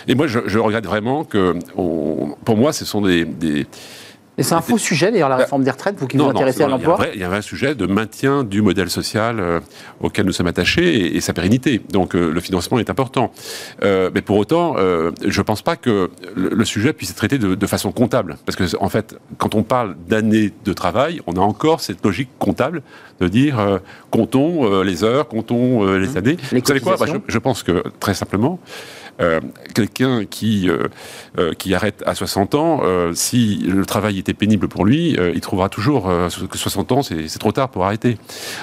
Et moi, je, regrette vraiment que, pour moi, ce sont des et c'est un faux sujet, d'ailleurs, la bah, réforme des retraites, vous qui vous intéressez à l'emploi Il y a un vrai sujet de maintien du modèle social euh, auquel nous sommes attachés et, sa pérennité. Donc euh, le financement est important. Euh, mais pour autant, je ne pense pas que le, sujet puisse être traité de, façon comptable. Parce que, en fait, quand on parle d'années de travail, on a encore cette logique comptable de dire comptons les heures, comptons les mmh. années. vous savez quoi? Je, je pense que, très simplement, euh, quelqu'un qui, euh, euh, qui arrête à 60 ans, si le travail était pénible pour lui, il trouvera toujours que 60 ans, c'est trop tard pour arrêter.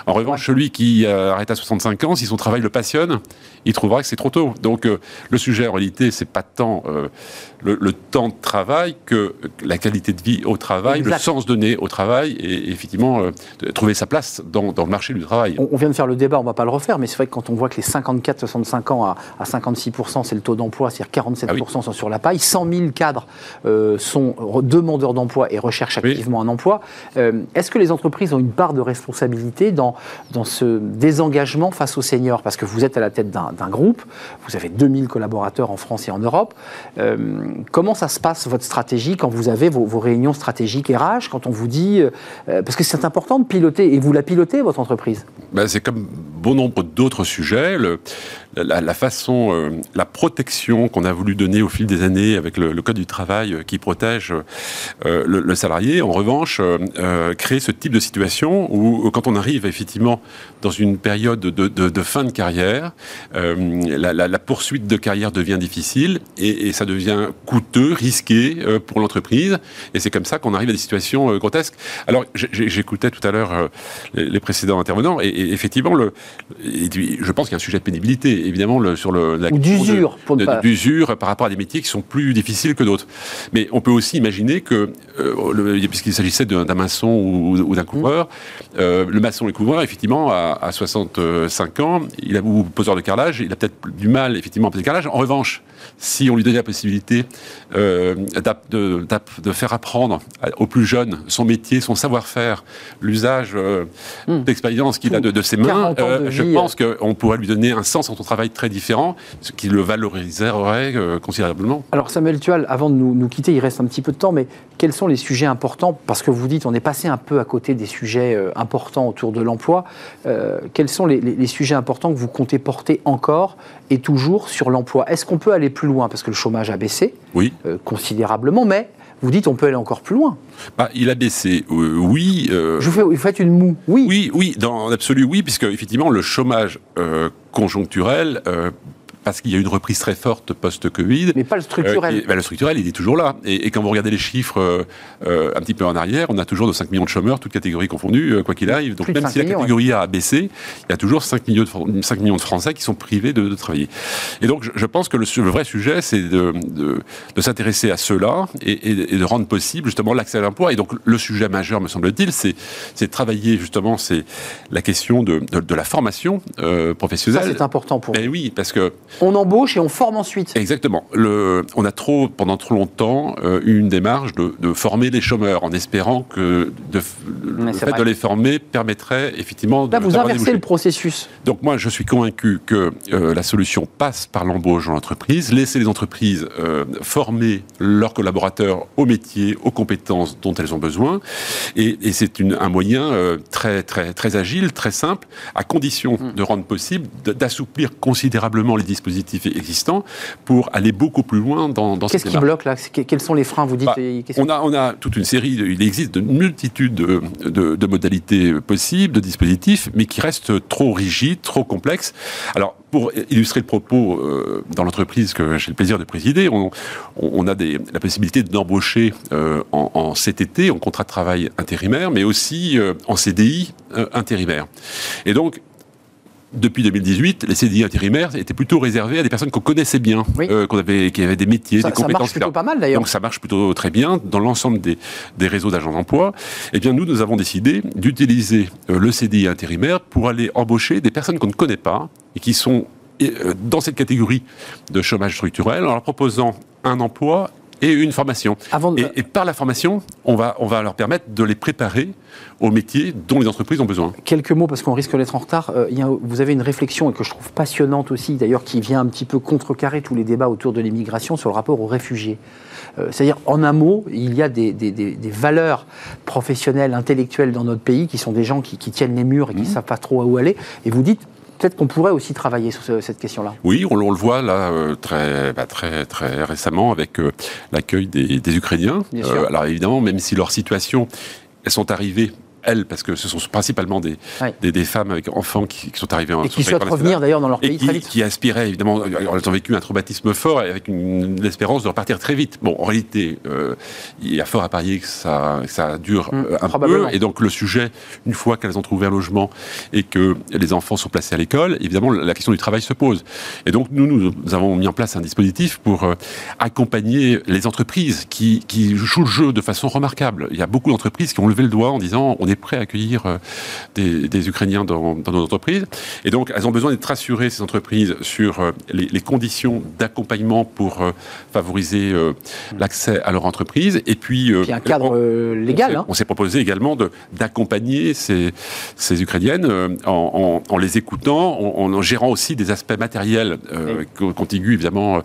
En revanche, celui qui arrête à 65 ans, si son travail le passionne, il trouvera que c'est trop tôt. Donc le sujet, en réalité, c'est pas tant le, temps de travail que la qualité de vie au travail, le sens donné au travail et, effectivement trouver sa place dans, dans, le marché du travail. On, vient de faire le débat, on va pas le refaire, mais c'est vrai que quand on voit que les 54-65 ans à, à 56%, c'est le taux d'emploi, c'est-à-dire 47% ah sont sur la paille, 100 000 cadres euh, sont demandeurs d'emploi et recherchent activement un emploi. Euh, est-ce que les entreprises ont une part de responsabilité dans, dans ce désengagement face aux seniors? Parce que vous êtes à la tête d'un groupe, vous avez 2000 collaborateurs en France et en Europe. Euh, comment ça se passe, votre stratégie, quand vous avez vos, réunions stratégiques RH, quand on vous dit... parce que c'est important de piloter, et vous la pilotez, votre entreprise? Ben, C'est comme bon nombre d'autres sujets. La, façon, euh, la protection qu'on a voulu donner au fil des années avec le, Code du travail euh, qui protège euh, le, salarié, en revanche, créer ce type de situation où, quand on arrive effectivement dans une période de, fin de carrière, la, poursuite de carrière devient difficile et, ça devient coûteux, risqué pour l'entreprise. Et c'est comme ça qu'on arrive à des situations grotesques. Alors, j'écoutais tout à l'heure les, précédents intervenants et, effectivement, je pense qu'il y a un sujet de pénibilité évidemment le, sur le, la d'usure, d'usure par rapport à des métiers qui sont plus difficiles que d'autres. Mais on peut aussi imaginer que, euh, puisqu'il s'agissait d'un maçon ou, d'un couvreur, euh, le maçon et le couvreur, effectivement, à, 65 ans, il a, ou poseur de carrelage, il a peut-être du mal, effectivement, à poser le carrelage. En revanche, si on lui donnait la possibilité euh, de, de, faire apprendre aux plus jeunes son métier, son savoir-faire, l'usage hmm. d'expérience qu'il a de, ses mains, je pense qu'on pourrait lui donner un sens entre travail très différent, ce qui le valoriserait euh, considérablement. Alors Samuel Tual, avant de nous, quitter, il reste un petit peu de temps, mais quels sont les sujets importants? Parce que vous dites, on est passé un peu à côté des sujets euh, importants autour de l'emploi. Euh, quels sont les, sujets importants que vous comptez porter encore? Et toujours sur l'emploi Est-ce qu'on peut aller plus loin Parce que le chômage a baissé oui. considérablement, mais vous dites on peut aller encore plus loin. Bah, il a baissé, oui. Je vous, fais, vous faites une moue, oui. Oui, oui, dans l'absolu, oui, puisque effectivement le chômage conjoncturel euh, parce qu'il y a eu une reprise très forte post-Covid. Mais pas le structurel. Ben, le structurel, il est toujours là. Et, quand vous regardez les chiffres un petit peu en arrière, on a toujours de 5 millions de chômeurs, toutes catégories confondues, quoi qu'il arrive. Donc même si la catégorie A a baissé, il y a toujours 5 millions de, 5 millions de Français qui sont privés de, travailler. Et donc je, pense que le, vrai sujet, c'est de, de, s'intéresser à cela et, et, de rendre possible justement l'accès à l'emploi. Et donc le sujet majeur, me semble-t-il, c'est de travailler justement, c'est la question de, de, la formation euh, professionnelle. Ça, c'est important pour vous. oui, parce que... On embauche et on forme ensuite. Exactement. Le, on a trop, pendant trop longtemps, euh, eu une démarche de, de, former les chômeurs en espérant que de, le fait de les former permettrait effectivement de... Là, vous inversez le processus. Donc moi, je suis convaincu que euh, la solution passe par l'embauche dans l'entreprise, laisser les entreprises former leurs collaborateurs au métier, aux compétences dont elles ont besoin. Et, et c'est un moyen euh, très, très, très agile, très simple, à condition mm. de rendre possible d'assouplir considérablement les dispositifs existants pour aller beaucoup plus loin dans, dans Qu'est-ce qui bloque là Quels sont les freins Vous dites bah, on, a, on a toute une série, il existe de multitudes de, de, de modalités possibles, de dispositifs, mais qui restent trop rigides, trop complexes. Alors, pour illustrer le propos euh, dans l'entreprise que j'ai le plaisir de présider, on, on a des, la possibilité d'embaucher euh, en, en, CTT, en contrat de travail intérimaire, mais aussi euh, en CDI intérimaire. Et donc, depuis 2018, les CDI intérimaires étaient plutôt réservés à des personnes qu'on connaissait bien, qu'on avait, qui avaient des métiers, des compétences. Ça marche plutôt pas mal d'ailleurs. Donc ça marche plutôt très bien dans l'ensemble des, des, réseaux d'agents d'emploi. Eh bien nous, nous avons décidé d'utiliser le CDI intérimaire pour aller embaucher des personnes qu'on ne connaît pas et qui sont euh, dans cette catégorie de chômage structurel en leur proposant un emploi et une formation. et, par la formation, on va, on va leur permettre de les préparer aux métiers dont les entreprises ont besoin. Quelques mots, parce qu'on risque d'être en retard. Euh, vous avez une réflexion, et que je trouve passionnante aussi, d'ailleurs, qui vient un petit peu contrecarrer tous les débats autour de l'immigration sur le rapport aux réfugiés. Euh, c'est-à-dire, en un mot, il y a des, valeurs professionnelles, intellectuelles dans notre pays qui sont des gens qui, tiennent les murs et qui ne mmh. savent pas trop où aller. Et vous dites, peut-être qu'on pourrait aussi travailler sur cette question-là. Oui, on, le voit là euh, très, bah, très, très récemment avec euh, l'accueil des, des, Ukrainiens. Euh, alors évidemment, même si leur situation, elles sont arrivées elles, parce que ce sont principalement des, des, femmes avec enfants qui, sont arrivées en Et qui souhaitent revenir d'ailleurs dans leur pays qui, très vite. Qui aspiraient évidemment, elles ont vécu un traumatisme fort et avec une, espérance de repartir très vite. Bon, en réalité, euh, il y a fort à parier que ça, ça dure hum, euh, un peu. Et donc le sujet, une fois qu'elles ont trouvé un logement et que les enfants sont placés à l'école, évidemment la question du travail se pose. Et donc nous, nous, avons mis en place un dispositif pour euh, accompagner les entreprises qui, qui jouent le jeu de façon remarquable. Il y a beaucoup d'entreprises qui ont levé le doigt en disant on est prêt à accueillir euh, des, Ukrainiens dans, nos entreprises. Et donc, elles ont besoin d'être rassurées, ces entreprises, sur euh, les, conditions d'accompagnement pour euh, favoriser l'accès à leur entreprise. Et puis, il y a un cadre légal. On s'est proposé également d'accompagner ces, ces, Ukrainiennes en, les écoutant, en, gérant aussi des aspects matériels contigus évidemment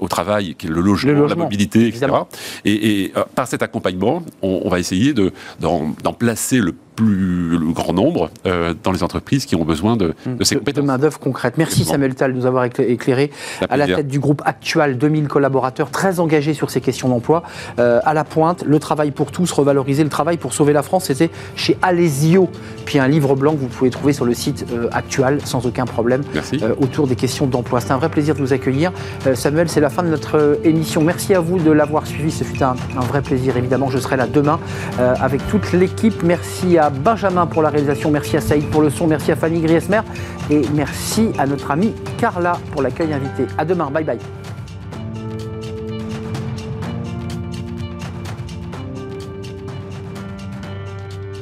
au travail, qui est le logement, la mobilité, etc. Et, par cet accompagnement, on, va essayer d'en de, placer le plus le grand nombre euh, dans les entreprises qui ont besoin de, de ces compétences. De main-d'œuvre concrète. Merci Samuel Tal de nous avoir éclairé à la tête du groupe actuel, 2000 collaborateurs très engagés sur ces questions d'emploi. Euh, à la pointe, le travail pour tous, revaloriser le travail pour sauver la France, c'était chez Alesio. Puis un livre blanc que vous pouvez trouver sur le site euh, actuel sans aucun problème autour des questions d'emploi. C'est un vrai plaisir de vous accueillir. Samuel, c'est la fin de notre émission. Merci à vous de l'avoir suivi. Ce fut un, un, vrai plaisir. Évidemment, je serai là demain avec toute l'équipe. Merci Benjamin pour la réalisation, merci à Saïd pour le son, merci à Fanny Griesmer et merci à notre amie Carla pour l'accueil invité. À demain, bye bye.